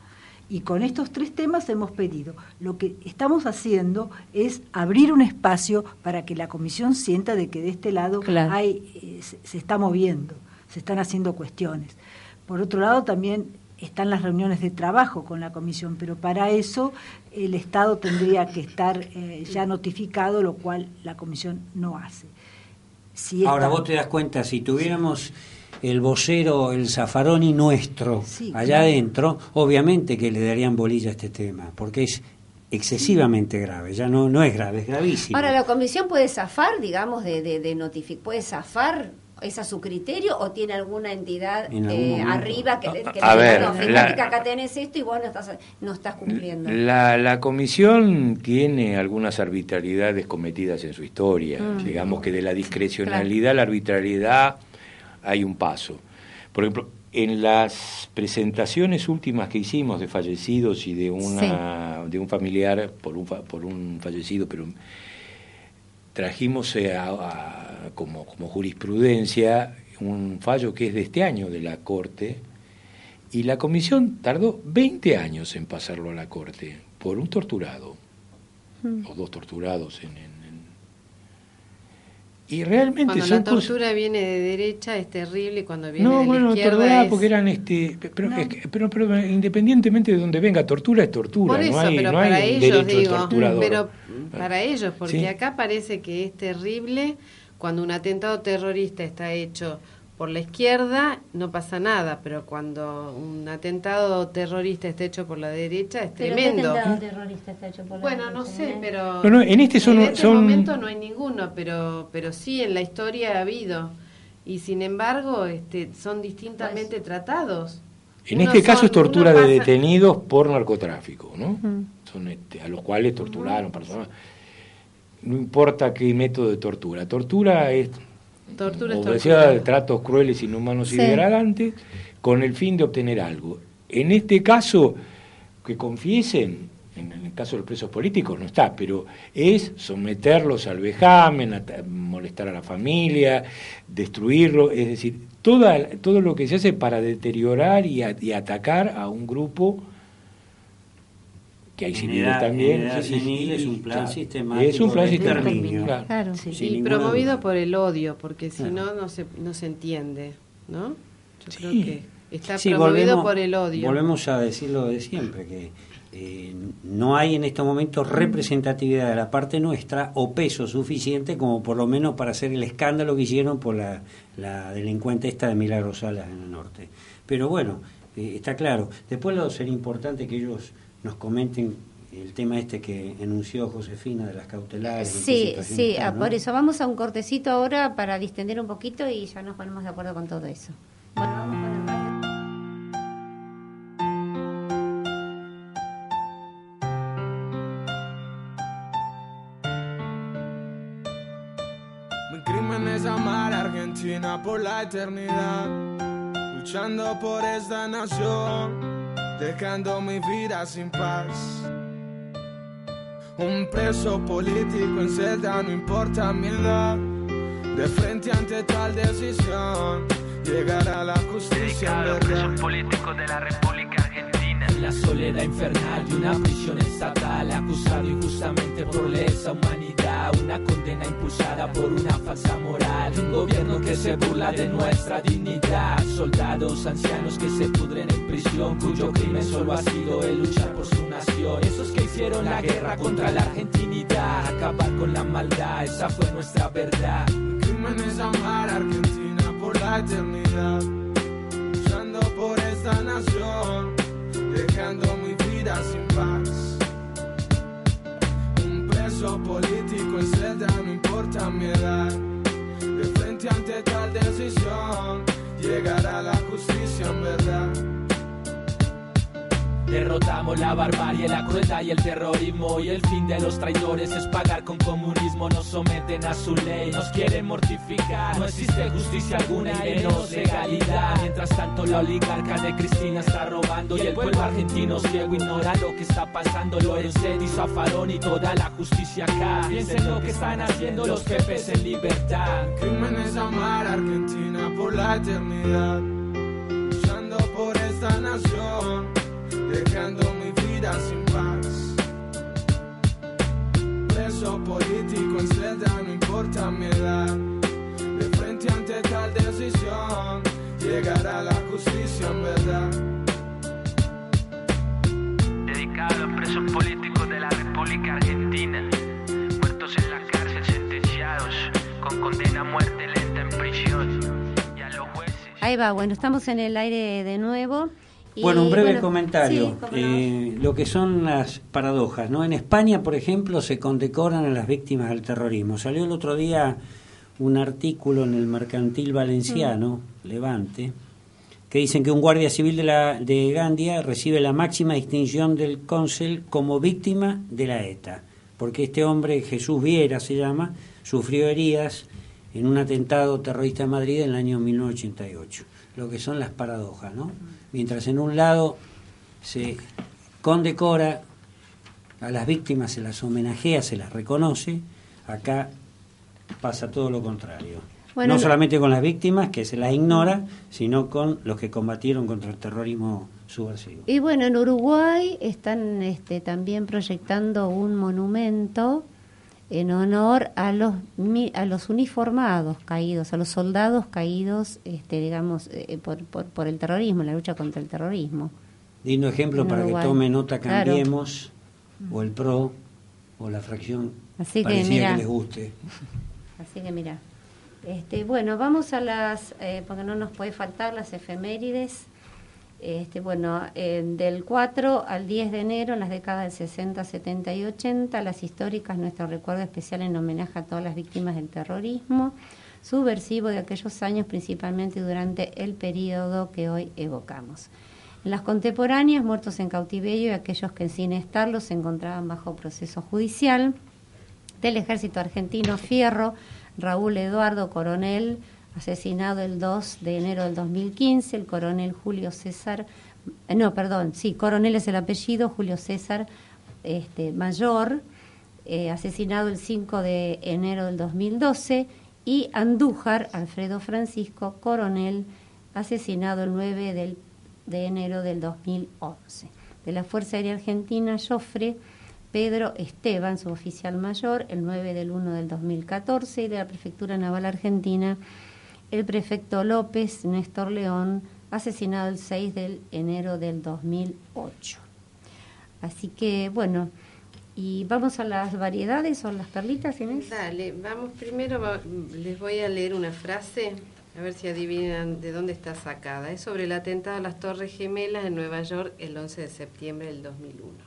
Y con estos tres temas hemos pedido. Lo que estamos haciendo es abrir un espacio para que la comisión sienta de que de este lado hay, eh, se, está moviendo, se están haciendo cuestiones. Por otro lado, también están las reuniones de trabajo con la comisión, pero para eso el Estado tendría que estar eh, ya notificado, lo cual la comisión no hace. Ahora vos te das cuenta, si tuviéramos el vocero, el zafaroni nuestro allá adentro, obviamente que le darían bolilla a este tema, porque es excesivamente grave, ya no, no es grave, es gravísimo. Ahora, ¿la comisión puede zafar, digamos, de, de, de notificar, puede zafar ¿Es a su criterio o tiene alguna entidad eh, arriba que, que a ver, fíjate que acá tenés esto y vos no estás, no estás cumpliendo? La, la comisión tiene algunas arbitrariedades cometidas en su historia. Mm. Digamos que de la discrecionalidad a la arbitrariedad hay un paso. Por ejemplo, en las presentaciones últimas que hicimos de fallecidos y de una de un familiar por un, por un fallecido, pero trajimos eh, a, como, como jurisprudencia un fallo que es de este año de la Corte, y la comisión tardó 20 años en pasarlo a la Corte por un torturado, mm. o dos torturados en, y realmente cuando la tortura viene de derecha es terrible cuando viene no, de bueno, la izquierda es... porque eran este pero, pero, pero, independientemente de donde venga tortura es tortura Por eso, no hay, pero no para hay ellos digo, pero para ellos porque acá parece que es terrible cuando un atentado terrorista está hecho por la izquierda no pasa nada, pero cuando un atentado terrorista está hecho por la derecha es Pero tremendo. ¿qué atentado terrorista está hecho por la Bueno, no sé, eh? pero No, no, en este son- en este son- momento no hay ninguno, pero pero sí en la historia ha habido y sin embargo este, son distintamente tratados. En este caso es tortura de pasa- detenidos por narcotráfico, ¿no? Son este, a los cuales torturaron personas. No importa qué método de tortura. Tortura es, Tortura tratos crueles, inhumanos y Sí. degradantes, con el fin de obtener algo. En este caso, que confiesen, en el caso de los presos políticos no está, pero es someterlos al vejamen, ata- molestar a la familia, destruirlo, es decir, toda, todo lo que se hace para deteriorar y, a- y atacar a un grupo que hay civiles también. sí, sí, es un plan claro. sistemático Es un plan sistemático, exterminio. claro. Claro. Sí, y promovido duda. por el odio, porque si Claro. no no se no se entiende, ¿no? Yo Sí. creo que está Sí, promovido volvemos- por el odio. Volvemos a decirlo de siempre, que eh, no hay en estos momentos representatividad de la parte nuestra o peso suficiente como por lo menos para hacer el escándalo que hicieron por la, la delincuente esta de Milagro Salas en el norte. Pero bueno, eh, está claro. Después lo sería importante que ellos nos comenten el tema este que enunció Josefina de las cautelares. Sí, sí, está, ah, ¿no? por eso vamos a un cortecito ahora para distender un poquito y ya nos ponemos de acuerdo con todo eso. Bueno, vamos con el baile. Mi crimen es amar a Argentina por la eternidad, luchando por esta nación, dejando mi vida sin paz. Un preso político en celda, no importa mi edad, de frente ante tal decisión, llegará la justicia en verdad. político de la República La soledad infernal de una prisión estatal, acusado injustamente por lesa humanidad, una condena impulsada por una falsa moral, un gobierno que se burla de nuestra dignidad, soldados ancianos que se pudren en prisión, cuyo crimen solo ha sido el luchar por su nación, esos que hicieron la guerra contra la argentinidad, acabar con la maldad, esa fue nuestra verdad. Mi crimen es amar a Argentina por la eternidad, luchando por esta nación, de frente ante tal decisión, llegará la justicia en verdad. Derrotamos la barbarie, la crueldad y el terrorismo. Y el fin de los traidores es pagar con comunismo. Nos someten a su ley, nos quieren mortificar. No existe justicia alguna y menos legalidad. Mientras tanto la oligarca de Cristina está robando. Y el pueblo argentino ciego ignora lo que está pasando. Lorenzo hizo a Farón y toda la justicia acá. Piensen lo que están haciendo los pepes en libertad. Crimen es amar Argentina por la eternidad, luchando por esta nación, dejando mi vida sin paz. Preso político en celda, no importa mi edad, de frente ante tal decisión, llegará la justicia en verdad. dedicado a los presos políticos de la República Argentina, muertos en la cárcel, sentenciados con condena a muerte lenta en prisión, y a los jueces. Ahí va, bueno, estamos en el aire de nuevo. Bueno, un breve bueno, comentario. sí. Eh, lo que son las paradojas, ¿no? En España, por ejemplo, se condecoran a las víctimas del terrorismo. Salió el otro día un artículo en el mercantil valenciano, Mm. Levante, que dicen que un guardia civil de, la, de Gandia recibe la máxima distinción del cónsul como víctima de la ETA, porque este hombre, Jesús Viera se llama, sufrió heridas en un atentado terrorista en Madrid en el año 1988. Lo que son las paradojas, ¿no? Mientras en un lado se condecora a las víctimas, se las homenajea, se las reconoce, acá pasa todo lo contrario. Bueno, no no- solamente con las víctimas, que se las ignora, sino con los que combatieron contra el terrorismo subversivo. Y bueno, en Uruguay están este, también proyectando un monumento en honor a los a los uniformados caídos, a los soldados caídos, este, digamos, eh, por, por, por el terrorismo, la lucha contra el terrorismo. Lindo ejemplo para que tome nota Claro. Cambiemos, o el PRO, o la fracción Así que mira. que les guste. Así que mira. Este, bueno, vamos a las, eh, porque no nos puede faltar las efemérides. Este, bueno, eh, del 4 al 10 de enero, en las décadas del 60, 70 y 80, las históricas, nuestro recuerdo especial en homenaje a todas las víctimas del terrorismo subversivo de aquellos años, principalmente durante el periodo que hoy evocamos. En las contemporáneas, muertos en cautiverio y aquellos que sin estarlo se encontraban bajo proceso judicial. Del ejército argentino, Fierro, Raúl Eduardo Coronel, asesinado el 2 de enero del 2015, el coronel Julio César, eh, no, perdón, sí, coronel es el apellido, Julio César este, Mayor, eh, asesinado el 5 de enero del 2012, y Andújar, Alfredo Francisco, coronel, asesinado el 9 de enero del 2011. De la Fuerza Aérea Argentina, Joffre Pedro Esteban, su oficial mayor, el 9 del 1 del 2014, y de la Prefectura Naval Argentina, el prefecto López Néstor León, asesinado el 6 de enero del 2008. Así que, bueno, y vamos a las variedades o las perlitas, Inés. Dale, vamos primero, les voy a leer una frase, a ver si adivinan de dónde está sacada. Es sobre el atentado a las Torres Gemelas en Nueva York el 11 de septiembre del 2001.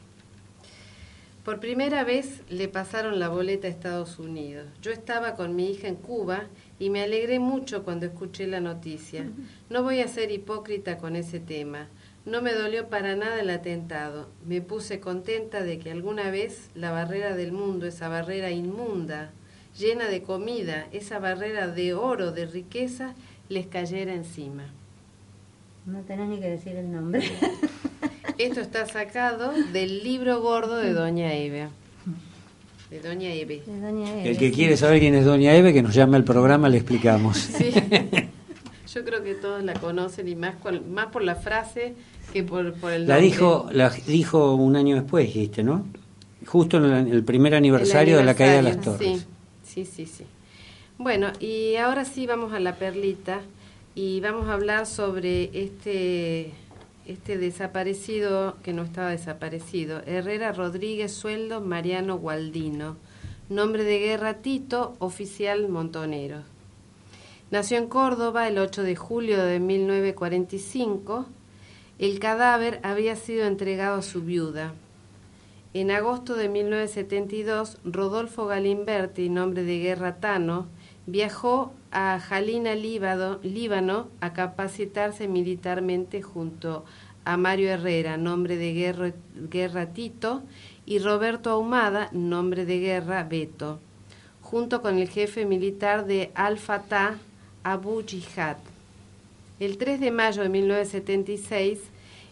Por primera vez le pasaron la boleta a Estados Unidos. Yo estaba con mi hija en Cuba y me alegré mucho cuando escuché la noticia. No voy a ser hipócrita con ese tema. No me dolió para nada el atentado. Me puse contenta de que alguna vez la barrera del mundo, esa barrera inmunda, llena de comida, esa barrera de oro, de riqueza, les cayera encima. No tenés ni que decir el nombre. Esto está sacado del libro gordo de Doña Eve. De Doña Eve. El que quiere saber quién es Doña Eve, que nos llame al programa, le explicamos. Sí. Yo creo que todos la conocen y más, más por la frase que por, por el La dijo, la dijo un año después, dijiste, ¿no? Justo en el, primer aniversario, de la caída de las torres. Sí, sí, sí, sí. Bueno, y ahora sí vamos a la perlita y vamos a hablar sobre este, este desaparecido, que no estaba desaparecido, Herrera Rodríguez Sueldo Mariano Gualdino, nombre de guerra Tito, oficial montonero. Nació en Córdoba el 8 de julio de 1945 el cadáver había sido entregado a su viuda. En agosto de 1972, Rodolfo Galimberti, nombre de guerra Tano, viajó a Jalina, Líbano, a capacitarse militarmente junto a Mario Herrera, nombre de guerra, guerra Tito, y Roberto Ahumada, nombre de guerra Beto, junto con el jefe militar de Al-Fatah, Abu Jihad. El 3 de mayo de 1976,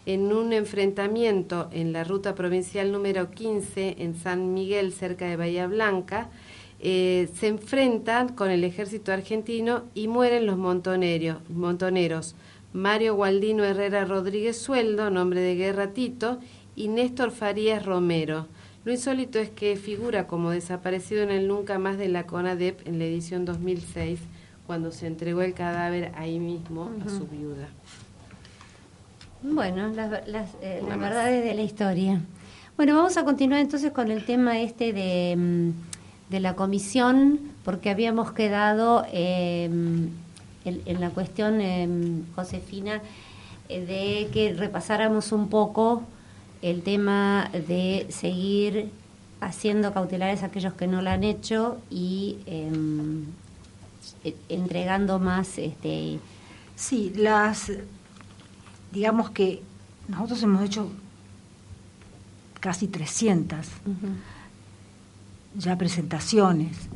en un enfrentamiento en la ruta provincial número 15 en San Miguel, cerca de Bahía Blanca, eh, se enfrentan con el ejército argentino y mueren los montoneros, montoneros Mario Gualdino Herrera Rodríguez Sueldo, nombre de guerra Tito, y Néstor Farías Romero. Lo insólito es que figura como desaparecido en el Nunca Más de la CONADEP en la edición 2006 cuando se entregó el cadáver ahí mismo a su viuda. Bueno, las, eh, verdades de la historia. Bueno, vamos a continuar entonces con el tema este de, mm, de la comisión, porque habíamos quedado em, en, la cuestión, em, Josefina, eh, de que repasáramos un poco el tema de seguir haciendo cautelares a aquellos que no lo han hecho y em, e, entregando más este sí las digamos que nosotros hemos hecho casi 300 ya presentaciones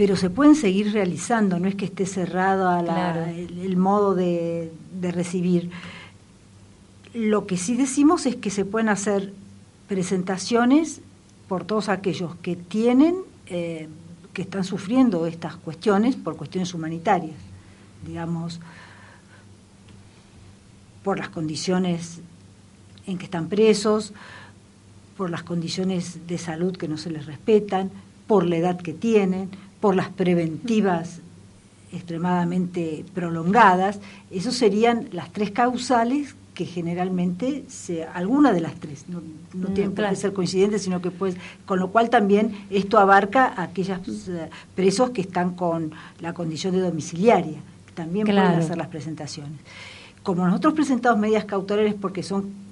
pero se pueden seguir realizando no es que esté cerrado a el, modo de, recibir. Lo que sí decimos es que se pueden hacer presentaciones por todos aquellos que tienen eh, que están sufriendo estas cuestiones por cuestiones humanitarias, digamos, por las condiciones en que están presos, por las condiciones de salud que no se les respetan, por la edad que tienen, por las preventivas extremadamente prolongadas. Esas serían las tres causales que generalmente sea alguna de las tres, no, no Mm, tienen claro. qué ser coincidentes, sino que pues, con lo cual también esto abarca a aquellos eh, presos que están con la condición de domiciliaria, que también Claro. pueden hacer las presentaciones. Como nosotros presentamos medidas cautelares porque son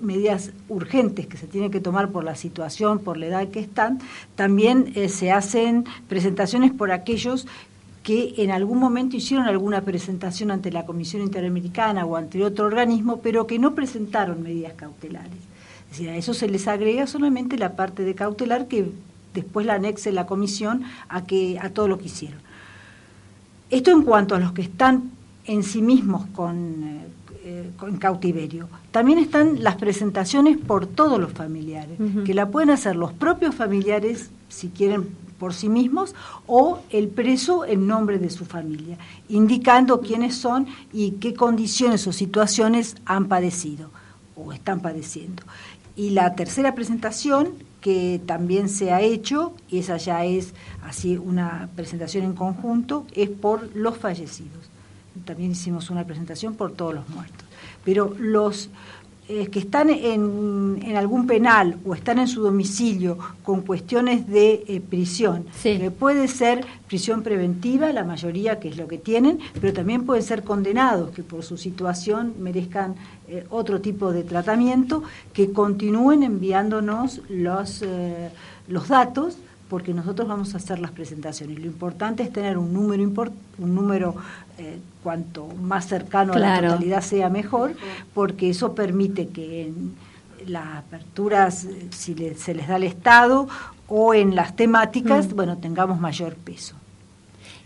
medidas urgentes que se tienen que tomar por la situación, por la edad que están, también eh, se hacen presentaciones por aquellos que en algún momento hicieron alguna presentación ante la Comisión Interamericana o ante otro organismo, pero que no presentaron medidas cautelares. Es decir, a eso se les agrega solamente la parte de cautelar que después la anexe la comisión a, que, a todo lo que hicieron. Esto en cuanto a los que están en sí mismos con, eh, eh, con cautiverio. También están las presentaciones por todos los familiares, que la pueden hacer los propios familiares, si quieren, por sí mismos, o el preso en nombre de su familia, indicando quiénes son y qué condiciones o situaciones han padecido o están padeciendo. Y la tercera presentación que también se ha hecho, y esa ya es así una presentación en conjunto, es por los fallecidos. También hicimos una presentación por todos los muertos. Pero los eh, que están en, en algún penal o están en su domicilio con cuestiones de eh, prisión, que puede ser prisión preventiva, la mayoría que es lo que tienen, pero también pueden ser condenados que por su situación merezcan eh, otro tipo de tratamiento, que continúen enviándonos los, eh, los datos porque nosotros vamos a hacer las presentaciones. Lo importante es tener un número import- un número eh, cuanto más cercano a la totalidad sea mejor, porque eso permite que en las aperturas, eh, si le- se les da al Estado, o en las temáticas, Mm. bueno, tengamos mayor peso.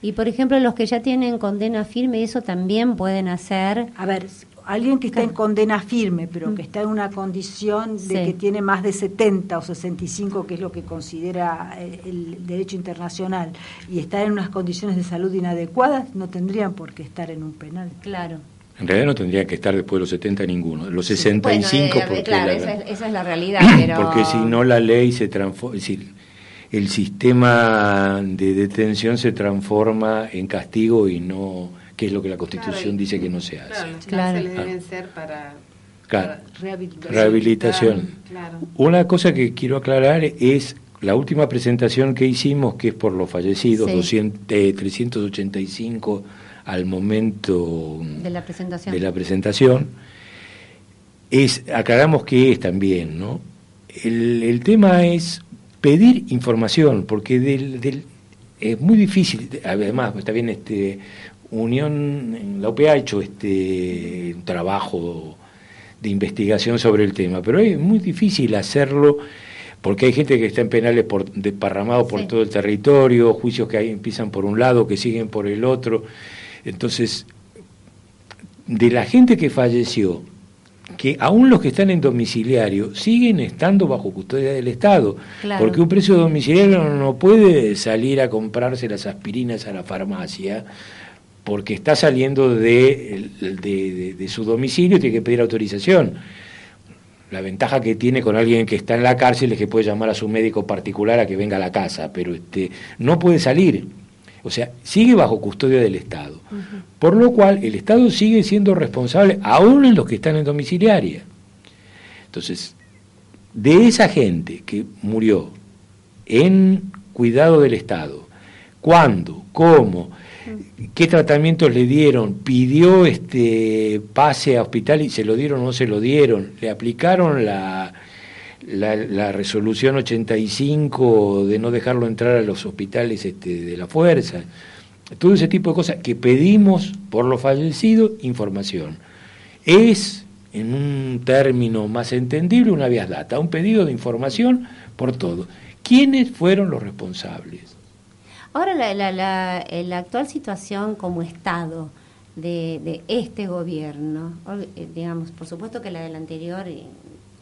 Y por ejemplo, los que ya tienen condena firme, eso también pueden hacer. A ver, alguien que está en condena firme, pero que está en una condición de Mm. Sí. que tiene más de 70 o 65, que es lo que considera eh, el derecho internacional, y está en unas condiciones de salud inadecuadas, no tendrían por qué estar en un penal. Claro. En realidad no tendría que estar después de los 70 ninguno, los 65 Bueno, eh, porque, claro, la- esa es, esa es la realidad, pero... porque si no la ley se transforma, es decir, el sistema de detención se transforma en castigo y no, que es lo que la Constitución dice que no se hace. Claro, las Claro. deben ser para, Claro. para Rehabilitación. Rehabilitación. Claro. Una cosa que quiero aclarar es la última presentación que hicimos, que es por los fallecidos, Sí. 200, eh, 385 al momento De la presentación. de la presentación, es, aclaramos que es también, ¿no? El, el tema es pedir información, porque del, del- es muy difícil, además, está bien, este, Unión, la OPE ha hecho este un trabajo de investigación sobre el tema, pero es muy difícil hacerlo porque hay gente que está en penales por, desparramados por Sí. todo el territorio, juicios que ahí empiezan por un lado, que siguen por el otro. Entonces, de la gente que falleció, que aún los que están en domiciliario siguen estando bajo custodia del Estado, Claro. porque un preso domiciliario no puede salir a comprarse las aspirinas a la farmacia porque está saliendo de, de- su domicilio y tiene que pedir autorización. La ventaja que tiene con alguien que está en la cárcel es que puede llamar a su médico particular a que venga a la casa, pero este, no puede salir. O sea, sigue bajo custodia del Estado. Por lo cual, el Estado sigue siendo responsable, aún en los que están en domiciliaria. Entonces, de esa gente que murió en cuidado del Estado, cuándo, cómo, qué tratamientos le dieron, pidió este pase a hospital y se lo dieron o no se lo dieron, le aplicaron la, la, la resolución 85 de no dejarlo entrar a los hospitales este, de la fuerza, todo ese tipo de cosas que pedimos por lo fallecido información. Es, en un término más entendible, una vías data, un pedido de información por todo. ¿Quiénes fueron los responsables? Ahora, la, la, la, actual situación como Estado de, de este gobierno, eh, digamos, por supuesto que la del anterior eh,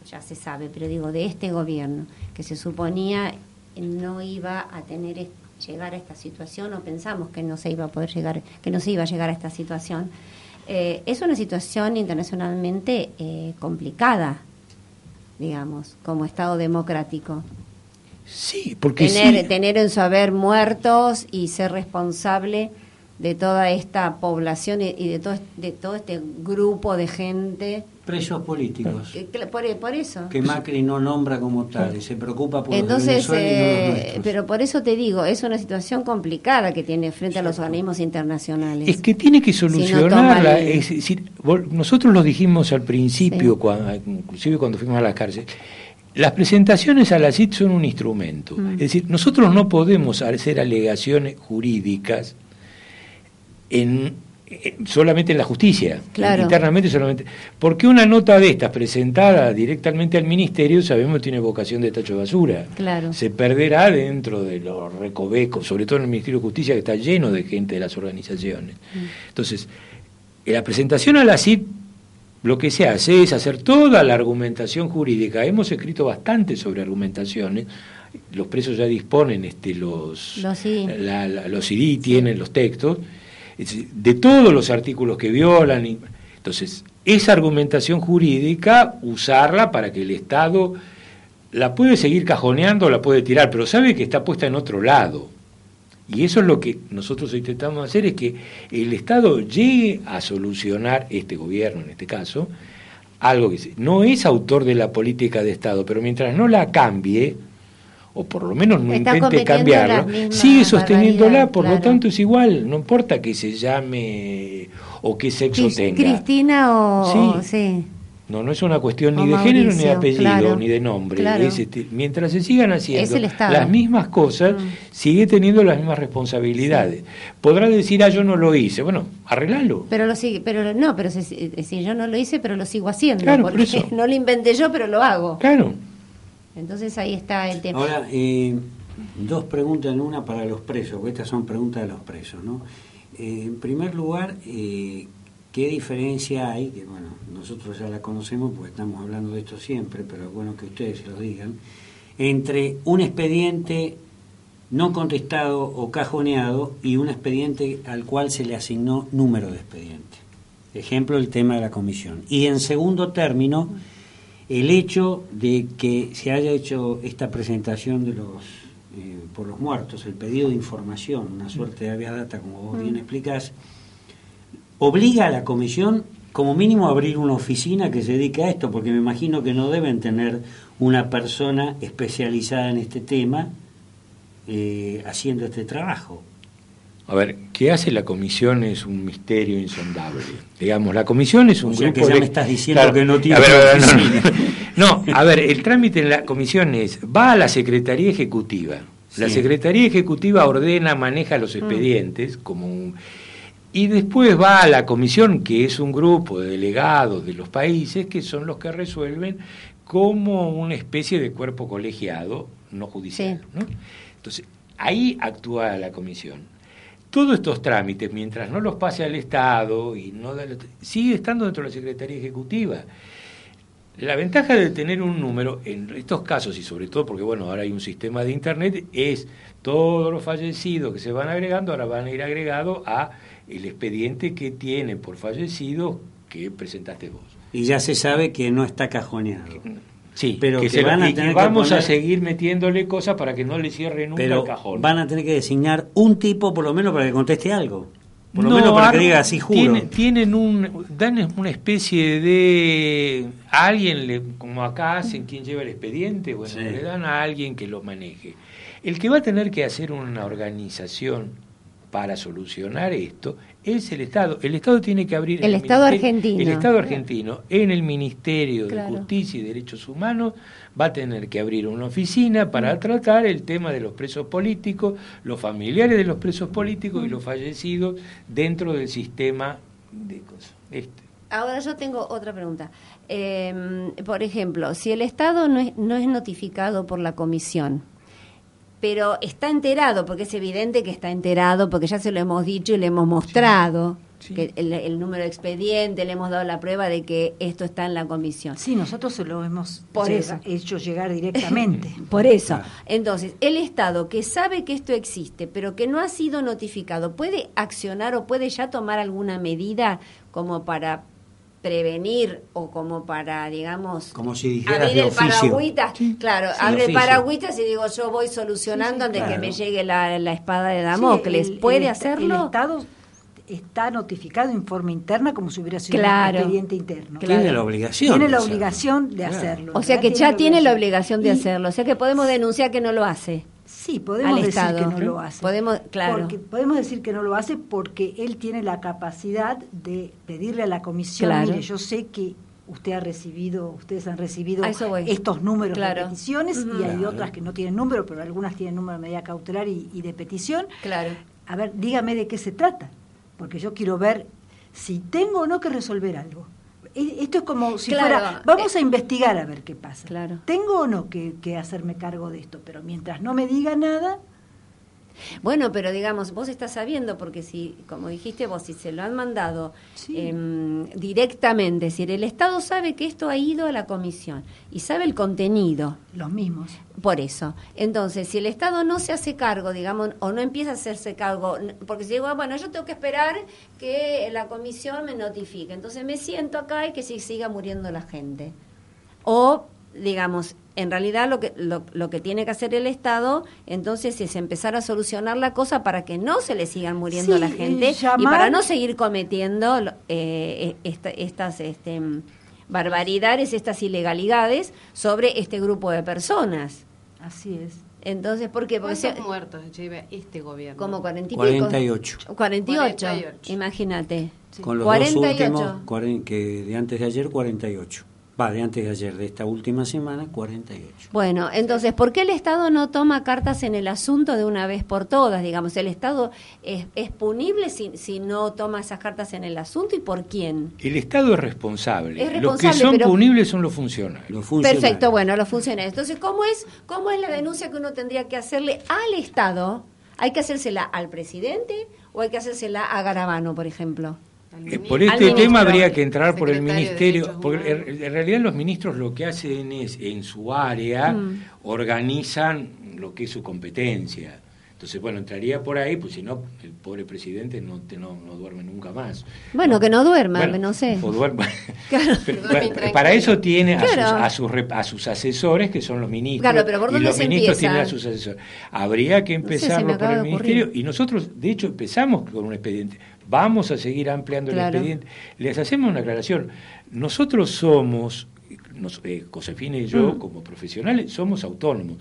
ya se sabe, pero digo, de este gobierno, que se suponía no iba a tener llegar a esta situación o pensamos que no se iba a poder llegar, que no se iba a llegar a esta situación, eh, es una situación internacionalmente eh, complicada, digamos, como Estado democrático. Sí, porque tener, sí. tener en su haber muertos y ser responsable de toda esta población y, de todo de todo este grupo de gente Presos políticos. que- que- por, por eso Que Macri no nombra como tal y se preocupa por entonces los y no eh, pero por eso te digo es una situación complicada que tiene frente a los organismos internacionales Es que tiene que Si no solucionarla. toma el- es decir, vol- nosotros lo dijimos al principio, cuando- inclusive cuando fuimos a la cárcel. Las presentaciones a la CID son un instrumento. Mm. Es decir, nosotros no podemos hacer alegaciones jurídicas en, en- solamente en la justicia, Claro. internamente solamente. Porque una nota de estas presentada directamente al ministerio, sabemos que tiene vocación de tacho de basura. Claro. Se perderá dentro de los recovecos, sobre todo en el Ministerio de Justicia, que está lleno de gente de las organizaciones. Entonces, en la presentación a la CID, lo que se hace es hacer toda la argumentación jurídica. Hemos escrito bastante sobre argumentaciones. Los presos ya disponen este, los, Los la- la- los CD, tienen los textos, de todos los artículos que violan. y- entonces, esa argumentación jurídica, usarla para que el Estado la puede seguir cajoneando, la puede tirar, pero sabe que está puesta en otro lado. Y eso es lo que nosotros intentamos hacer, es que el Estado llegue a solucionar, este gobierno en este caso, algo que no es autor de la política de Estado, pero mientras no la cambie, o por lo menos no Está intente mismas sigue sosteniéndola, por lo tanto es igual, no importa que se llame o qué sexo Cris- tenga. Cristina o Sí. sí. No, no es una cuestión O ni de género, ni de apellido, claro, ni de nombre. claro. Es, este, mientras se sigan haciendo las mismas cosas, sigue teniendo las mismas responsabilidades. Podrá decir, ah, yo no lo hice. Bueno, arreglalo. Pero lo sigue, pero no, pero si, si yo no lo hice, pero lo sigo haciendo, Claro, por porque eso. no lo inventé yo, pero lo hago. Claro. Entonces ahí está el tema. Ahora, eh, dos preguntas en una para los presos, porque estas son preguntas de los presos, ¿no? Eh, en primer lugar, eh, ¿qué diferencia hay? Que bueno, nosotros ya la conocemos porque estamos hablando de esto siempre, pero es bueno que ustedes se lo digan, entre un expediente no contestado o cajoneado y un expediente al cual se le asignó número de expediente. Ejemplo, el tema de la comisión. Y en segundo término, el hecho de que se haya hecho esta presentación de los eh, por los muertos, el pedido de información, una suerte de habeas data, como vos bien explicás, obliga a la comisión como mínimo a abrir una oficina que se dedique a esto, porque me imagino que no deben tener una persona especializada en este tema eh, haciendo este trabajo. A ver, ¿qué hace la comisión? Es un misterio insondable. Digamos, la comisión es un O sea, grupo que ya de... me estás diciendo que no tiene a ver, a ver, no, oficina. no, no, a ver, el trámite en la comisión es, va a la Secretaría Ejecutiva. La. Secretaría Ejecutiva ordena, maneja los expedientes como un... Y después va a la comisión, que es un grupo de delegados de los países, que son los que resuelven como una especie de cuerpo colegiado, no judicial. ¿no? Entonces, ahí actúa la comisión. Todos estos trámites, mientras no los pase al Estado, y no da- sigue estando dentro de la Secretaría Ejecutiva. La ventaja de tener un número en estos casos, y sobre todo porque bueno, ahora hay un sistema de internet, es todos los fallecidos que se van agregando, ahora van a ir agregados a el expediente que tiene por fallecido que presentaste vos. Y ya se sabe que no está cajoneado. Sí, pero que, que se van a y tener que vamos a poner- seguir metiéndole cosas para que no le cierre nunca Pero el cajón. van a tener que designar un tipo por lo menos para que conteste algo. Por lo No, menos para que diga así juro. Tienen, tienen un, dan una especie de a alguien le, como acá hacen quien lleva el expediente, bueno, Sí. le dan a alguien que lo maneje. El que va a tener que hacer una organización para solucionar esto es el Estado. El Estado tiene que abrir El Estado argentino. El Estado argentino en el Ministerio Claro. de Justicia y Derechos Humanos va a tener que abrir una oficina para Mm. tratar el tema de los presos políticos, los familiares de los presos políticos Mm. y los fallecidos dentro del sistema de cosas. Este. Ahora yo tengo otra pregunta. Eh, por ejemplo, si el Estado no es, no es notificado por la comisión, pero está enterado, porque es evidente que está enterado, porque ya se lo hemos dicho y le hemos mostrado que el, el número de expediente, le hemos dado la prueba de que esto está en la comisión. Sí, nosotros se lo hemos Por llega- eso. hecho llegar directamente. Por eso. Entonces, el Estado que sabe que esto existe, pero que no ha sido notificado, ¿puede accionar o puede ya tomar alguna medida como para prevenir o como para, digamos, Como si dijeras abrir de el paragüitas? Claro, Sí, abre el paragüitas y digo, yo voy solucionando antes claro. que me llegue la, la espada de Damocles. Sí, el- ¿Puede el- hacerlo? El Estado está notificado en forma interna como si hubiera sido Claro. un expediente interno. Tiene la obligación. Tiene de la hacerlo. obligación de Claro. hacerlo. O sea Ya que ya tiene la obligación de Y- hacerlo. O sea que podemos denunciar que no lo hace. Sí, podemos decir Estado. que no lo hace. Podemos, claro. Porque podemos decir que no lo hace porque él tiene la capacidad de pedirle a la comisión, Claro. mire, yo sé que usted ha recibido, ustedes han recibido estos números Claro. de peticiones y hay Claro. otras que no tienen número, pero algunas tienen número de medida cautelar y, y de petición. Claro. A ver, dígame de qué se trata, porque yo quiero ver si tengo o no que resolver algo. Esto es como si Claro. fuera, vamos a investigar a ver qué pasa. Claro. Tengo o no que, que hacerme cargo de esto, pero mientras no me diga nada, Bueno, pero digamos, vos estás sabiendo, porque si, como dijiste vos, si se lo han mandado Sí. em, directamente, es decir, el Estado sabe que esto ha ido a la comisión y sabe el contenido. los mismos. Por eso. Entonces, si el Estado no se hace cargo, digamos, o no empieza a hacerse cargo, porque si digo, ah, bueno, yo tengo que esperar que la comisión me notifique, entonces me siento acá y que se siga muriendo la gente. O, digamos, en realidad lo que, lo, lo que tiene que hacer el Estado, entonces, es empezar a solucionar la cosa para que no se le sigan muriendo Sí, la gente y llamar- y para no seguir cometiendo eh, esta- estas... Este, barbaridades, estas ilegalidades sobre este grupo de personas. Así es. Entonces, ¿por qué? Porque ¿Cuántos se- muertos lleva este gobierno? como 40 y pico. 48. 48. 48. Imagínate. Con los 48. dos últimos, que de antes de ayer, 48. Va, de antes de ayer, de esta última semana, 48. Bueno, entonces, ¿por qué el Estado no toma cartas en el asunto de una vez por todas? Digamos, ¿el Estado es, es punible si, si no toma esas cartas en el asunto y por quién? El Estado es responsable. Es Los que son pero- punibles son los funcionarios. Los funcionarios. Perfecto, bueno, los funcionarios. Entonces, ¿cómo es, ¿cómo es la denuncia que uno tendría que hacerle al Estado? ¿Hay que hacérsela al presidente o hay que hacérsela a Garabano, por ejemplo? Eh. Por este tema habría que entrar por el ministerio, porque Humanos. en realidad los ministros lo que hacen es, en su área, Mm. organizan lo que es su competencia. Entonces, bueno, entraría por ahí, pues si no, el pobre presidente no, te- no, no duerme nunca más. Bueno, que no duerma, Bueno, no sé. o duerma. Claro. Pero, para eso tiene a, sus, a, sus, a sus asesores, que son los ministros, Claro, pero ¿por y dónde los se ministros empieza? tienen a sus asesores. Habría que No sé, empezarlo por el ministerio, y nosotros, de hecho, empezamos con un expediente. Vamos a seguir ampliando Claro. el expediente. Les hacemos una aclaración. Nosotros somos, nos, eh, Josefina y yo, Mm. como profesionales, somos autónomos.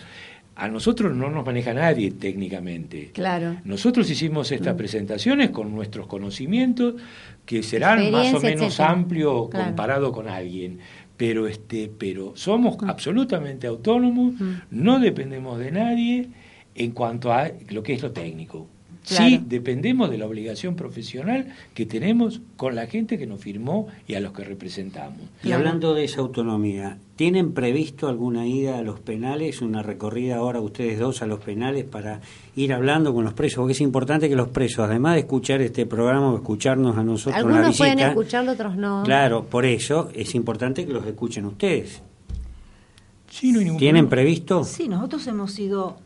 A nosotros no nos maneja nadie técnicamente. Claro. Nosotros hicimos estas Mm. presentaciones con nuestros conocimientos, que serán más o menos amplios Claro. comparado con alguien. Pero este, pero somos absolutamente autónomos, Mm. no dependemos de nadie en cuanto a lo que es lo técnico. Claro. Sí, dependemos de la obligación profesional que tenemos con la gente que nos firmó y a los que representamos. Y hablando de esa autonomía, ¿tienen previsto alguna ida a los penales, una recorrida ahora ustedes dos a los penales para ir hablando con los presos? Porque es importante que los presos, además de escuchar este programa o escucharnos a nosotros en la Algunos visita, pueden escucharlo, otros no. claro, por eso es importante que los escuchen ustedes. Sí, no hay ningún ¿Tienen problema. previsto? Sí, nosotros hemos ido,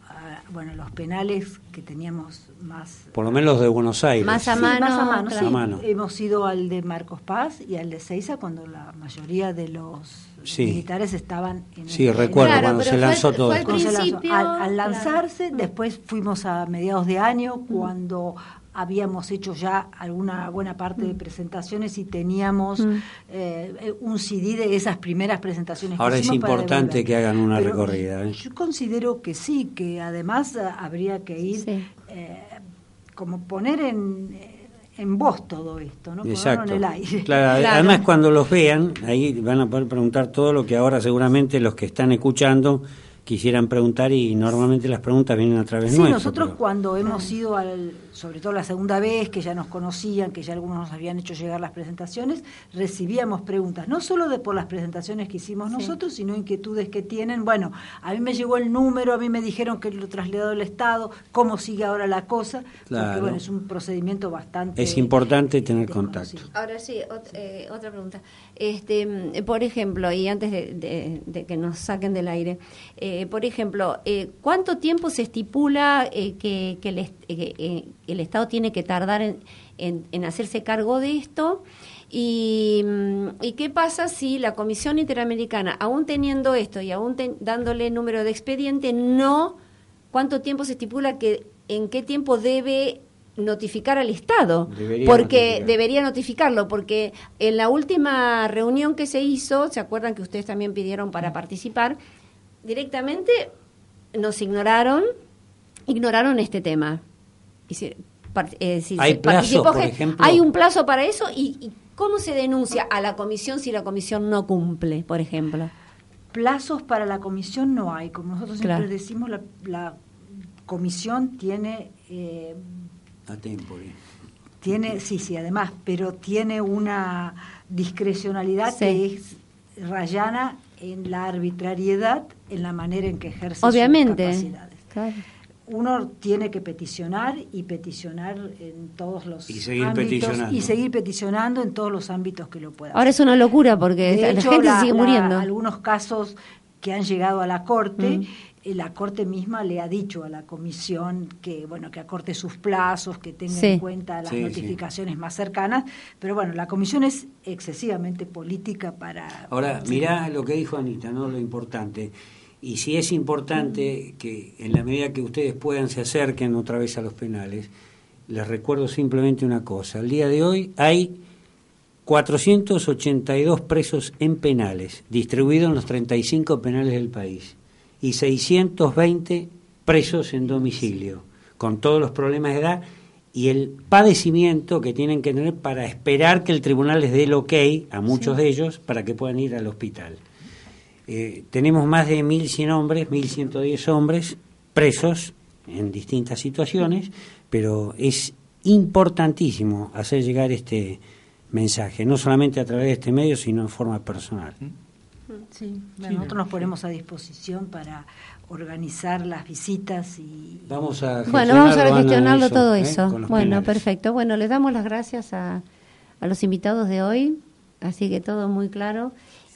bueno, los penales que teníamos más... Por lo menos los de Buenos Aires. Más a Sí, mano, más a mano, claro. sí. A mano. Hemos ido al de Marcos Paz y al de Seiza cuando la mayoría de los Sí. militares estaban en Sí, el- recuerdo Claro, cuando se fue- lanzó todo fue esto. al lanzó. Al, lanzarse, Mm. después fuimos a mediados de año cuando habíamos hecho ya alguna buena parte de presentaciones y teníamos Mm. eh, un CD de esas primeras presentaciones. que Ahora es importante que hagan una Pero recorrida, ¿eh? Yo considero que sí, que además eh, habría que ir Sí. eh, como poner en, eh, en voz todo esto, ¿no? Exacto. en el aire. Claro, Claro. Además, cuando los vean, ahí van a poder preguntar todo lo que ahora seguramente los que están escuchando quisieran preguntar y normalmente las preguntas vienen a través Sí, nuestro. nosotros pero- cuando hemos ido al, sobre todo la segunda vez, que ya nos conocían, que ya algunos nos habían hecho llegar las presentaciones, recibíamos preguntas, no solo de por las presentaciones que hicimos Sí. nosotros, sino inquietudes que tienen. Bueno, a mí me llegó el número, a mí me dijeron que lo trasladó el Estado, cómo sigue ahora la cosa, Claro. porque bueno, es un procedimiento bastante... Es importante tener contacto. Ahora sí, ot- eh, otra pregunta. Este, por ejemplo, y antes de, de- de que nos saquen del aire, eh, por ejemplo, eh, ¿cuánto tiempo se estipula eh, que, que el, eh, eh, el Estado tiene que tardar en, en- en hacerse cargo de esto? Y, mm, ¿Y qué pasa si la Comisión Interamericana, aún teniendo esto y aún ten- dándole número de expediente, no, cuánto tiempo se estipula que en qué tiempo debe notificar al Estado, Debería porque notificar. debería notificarlo, porque en la última reunión que se hizo, ¿se acuerdan que ustedes también pidieron para participar? Directamente nos ignoraron, ignoraron este tema. Par- eh, si Hay se plazo, participó por ejemplo. Hay un plazo para eso y, y ¿cómo se denuncia a la comisión si la comisión no cumple, por ejemplo? Plazos para la comisión no hay. Como nosotros siempre Claro. decimos, la, la comisión tiene, eh, A tempore. tiene, sí, sí, además, pero tiene una discrecionalidad Sí. que es rayana en la arbitrariedad, en la manera en que ejerce sus Obviamente. capacidades. Claro. Uno tiene que peticionar y peticionar en todos los Y seguir ámbitos peticionando. y seguir peticionando en todos los ámbitos que lo pueda. Ahora es una locura porque De la hecho, gente la- sigue la- muriendo. algunos casos que han llegado a la Corte, Mm. eh, la Corte misma le ha dicho a la Comisión que bueno que acorte sus plazos, que tenga Sí. en cuenta las Sí, sí. notificaciones más cercanas, pero bueno, la Comisión es excesivamente política para... Ahora, mirá lo que dijo Anita, ¿no? Lo importante. Y si es importante que en la medida que ustedes puedan se acerquen otra vez a los penales, les recuerdo simplemente una cosa. El día de hoy hay 482 presos en penales, distribuidos en los 35 penales del país, y 620 presos en domicilio, con todos los problemas de edad y el padecimiento que tienen que tener para esperar que el tribunal les dé el ok a muchos de ellos para que puedan ir al hospital. Eh, tenemos más de 1.100 hombres, 1.110 hombres presos en distintas situaciones, pero es importantísimo hacer llegar este mensaje, no solamente a través de este medio, sino en forma personal. Sí, bueno, nosotros nos ponemos a disposición para organizar las visitas y... Vamos a Bueno, vamos a gestionarlo, eso, todo ¿eh? eso. los Bueno, penales. perfecto. Bueno, les damos las gracias a, a los invitados de hoy, así que todo muy claro.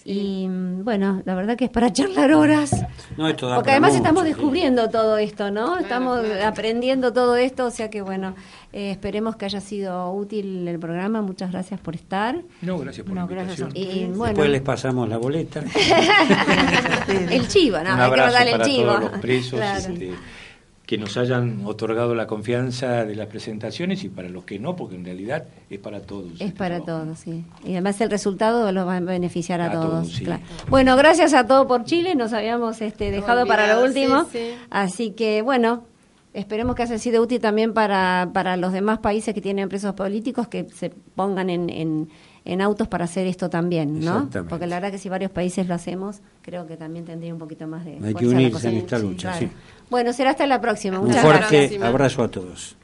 Y mm, bueno, la verdad que es para charlar horas. No, esto da Porque además mucho, estamos sí. descubriendo todo esto, ¿no? Estamos aprendiendo todo esto, o sea que bueno, eh, esperemos que haya sido útil el programa. Muchas gracias por estar. No, gracias por No, la gracias. Y bueno, Después les pasamos la boleta. el chivo, ¿no? Un Hay que abrazo darle el chivo. todos los presos Claro. este, que nos hayan otorgado la confianza de las presentaciones y para los que no, porque en realidad es para todos. Es este para trabajo. todos, sí. Y además el resultado lo va a beneficiar a, A todos. todos, sí. claro. Bueno, gracias a todo por Chile. Nos habíamos este, dejado para lo último. sí, sí. Así que, bueno, esperemos que haya sido útil también para, para los demás países que tienen presos políticos que se pongan en, en, en autos para hacer esto también, ¿no? Exactamente. Porque la verdad que si varios países lo hacemos, creo que también tendría un poquito más de Hay que unirse en esta lucha, claro. Bueno, será hasta la próxima. Un fuerte gracias. abrazo a todos.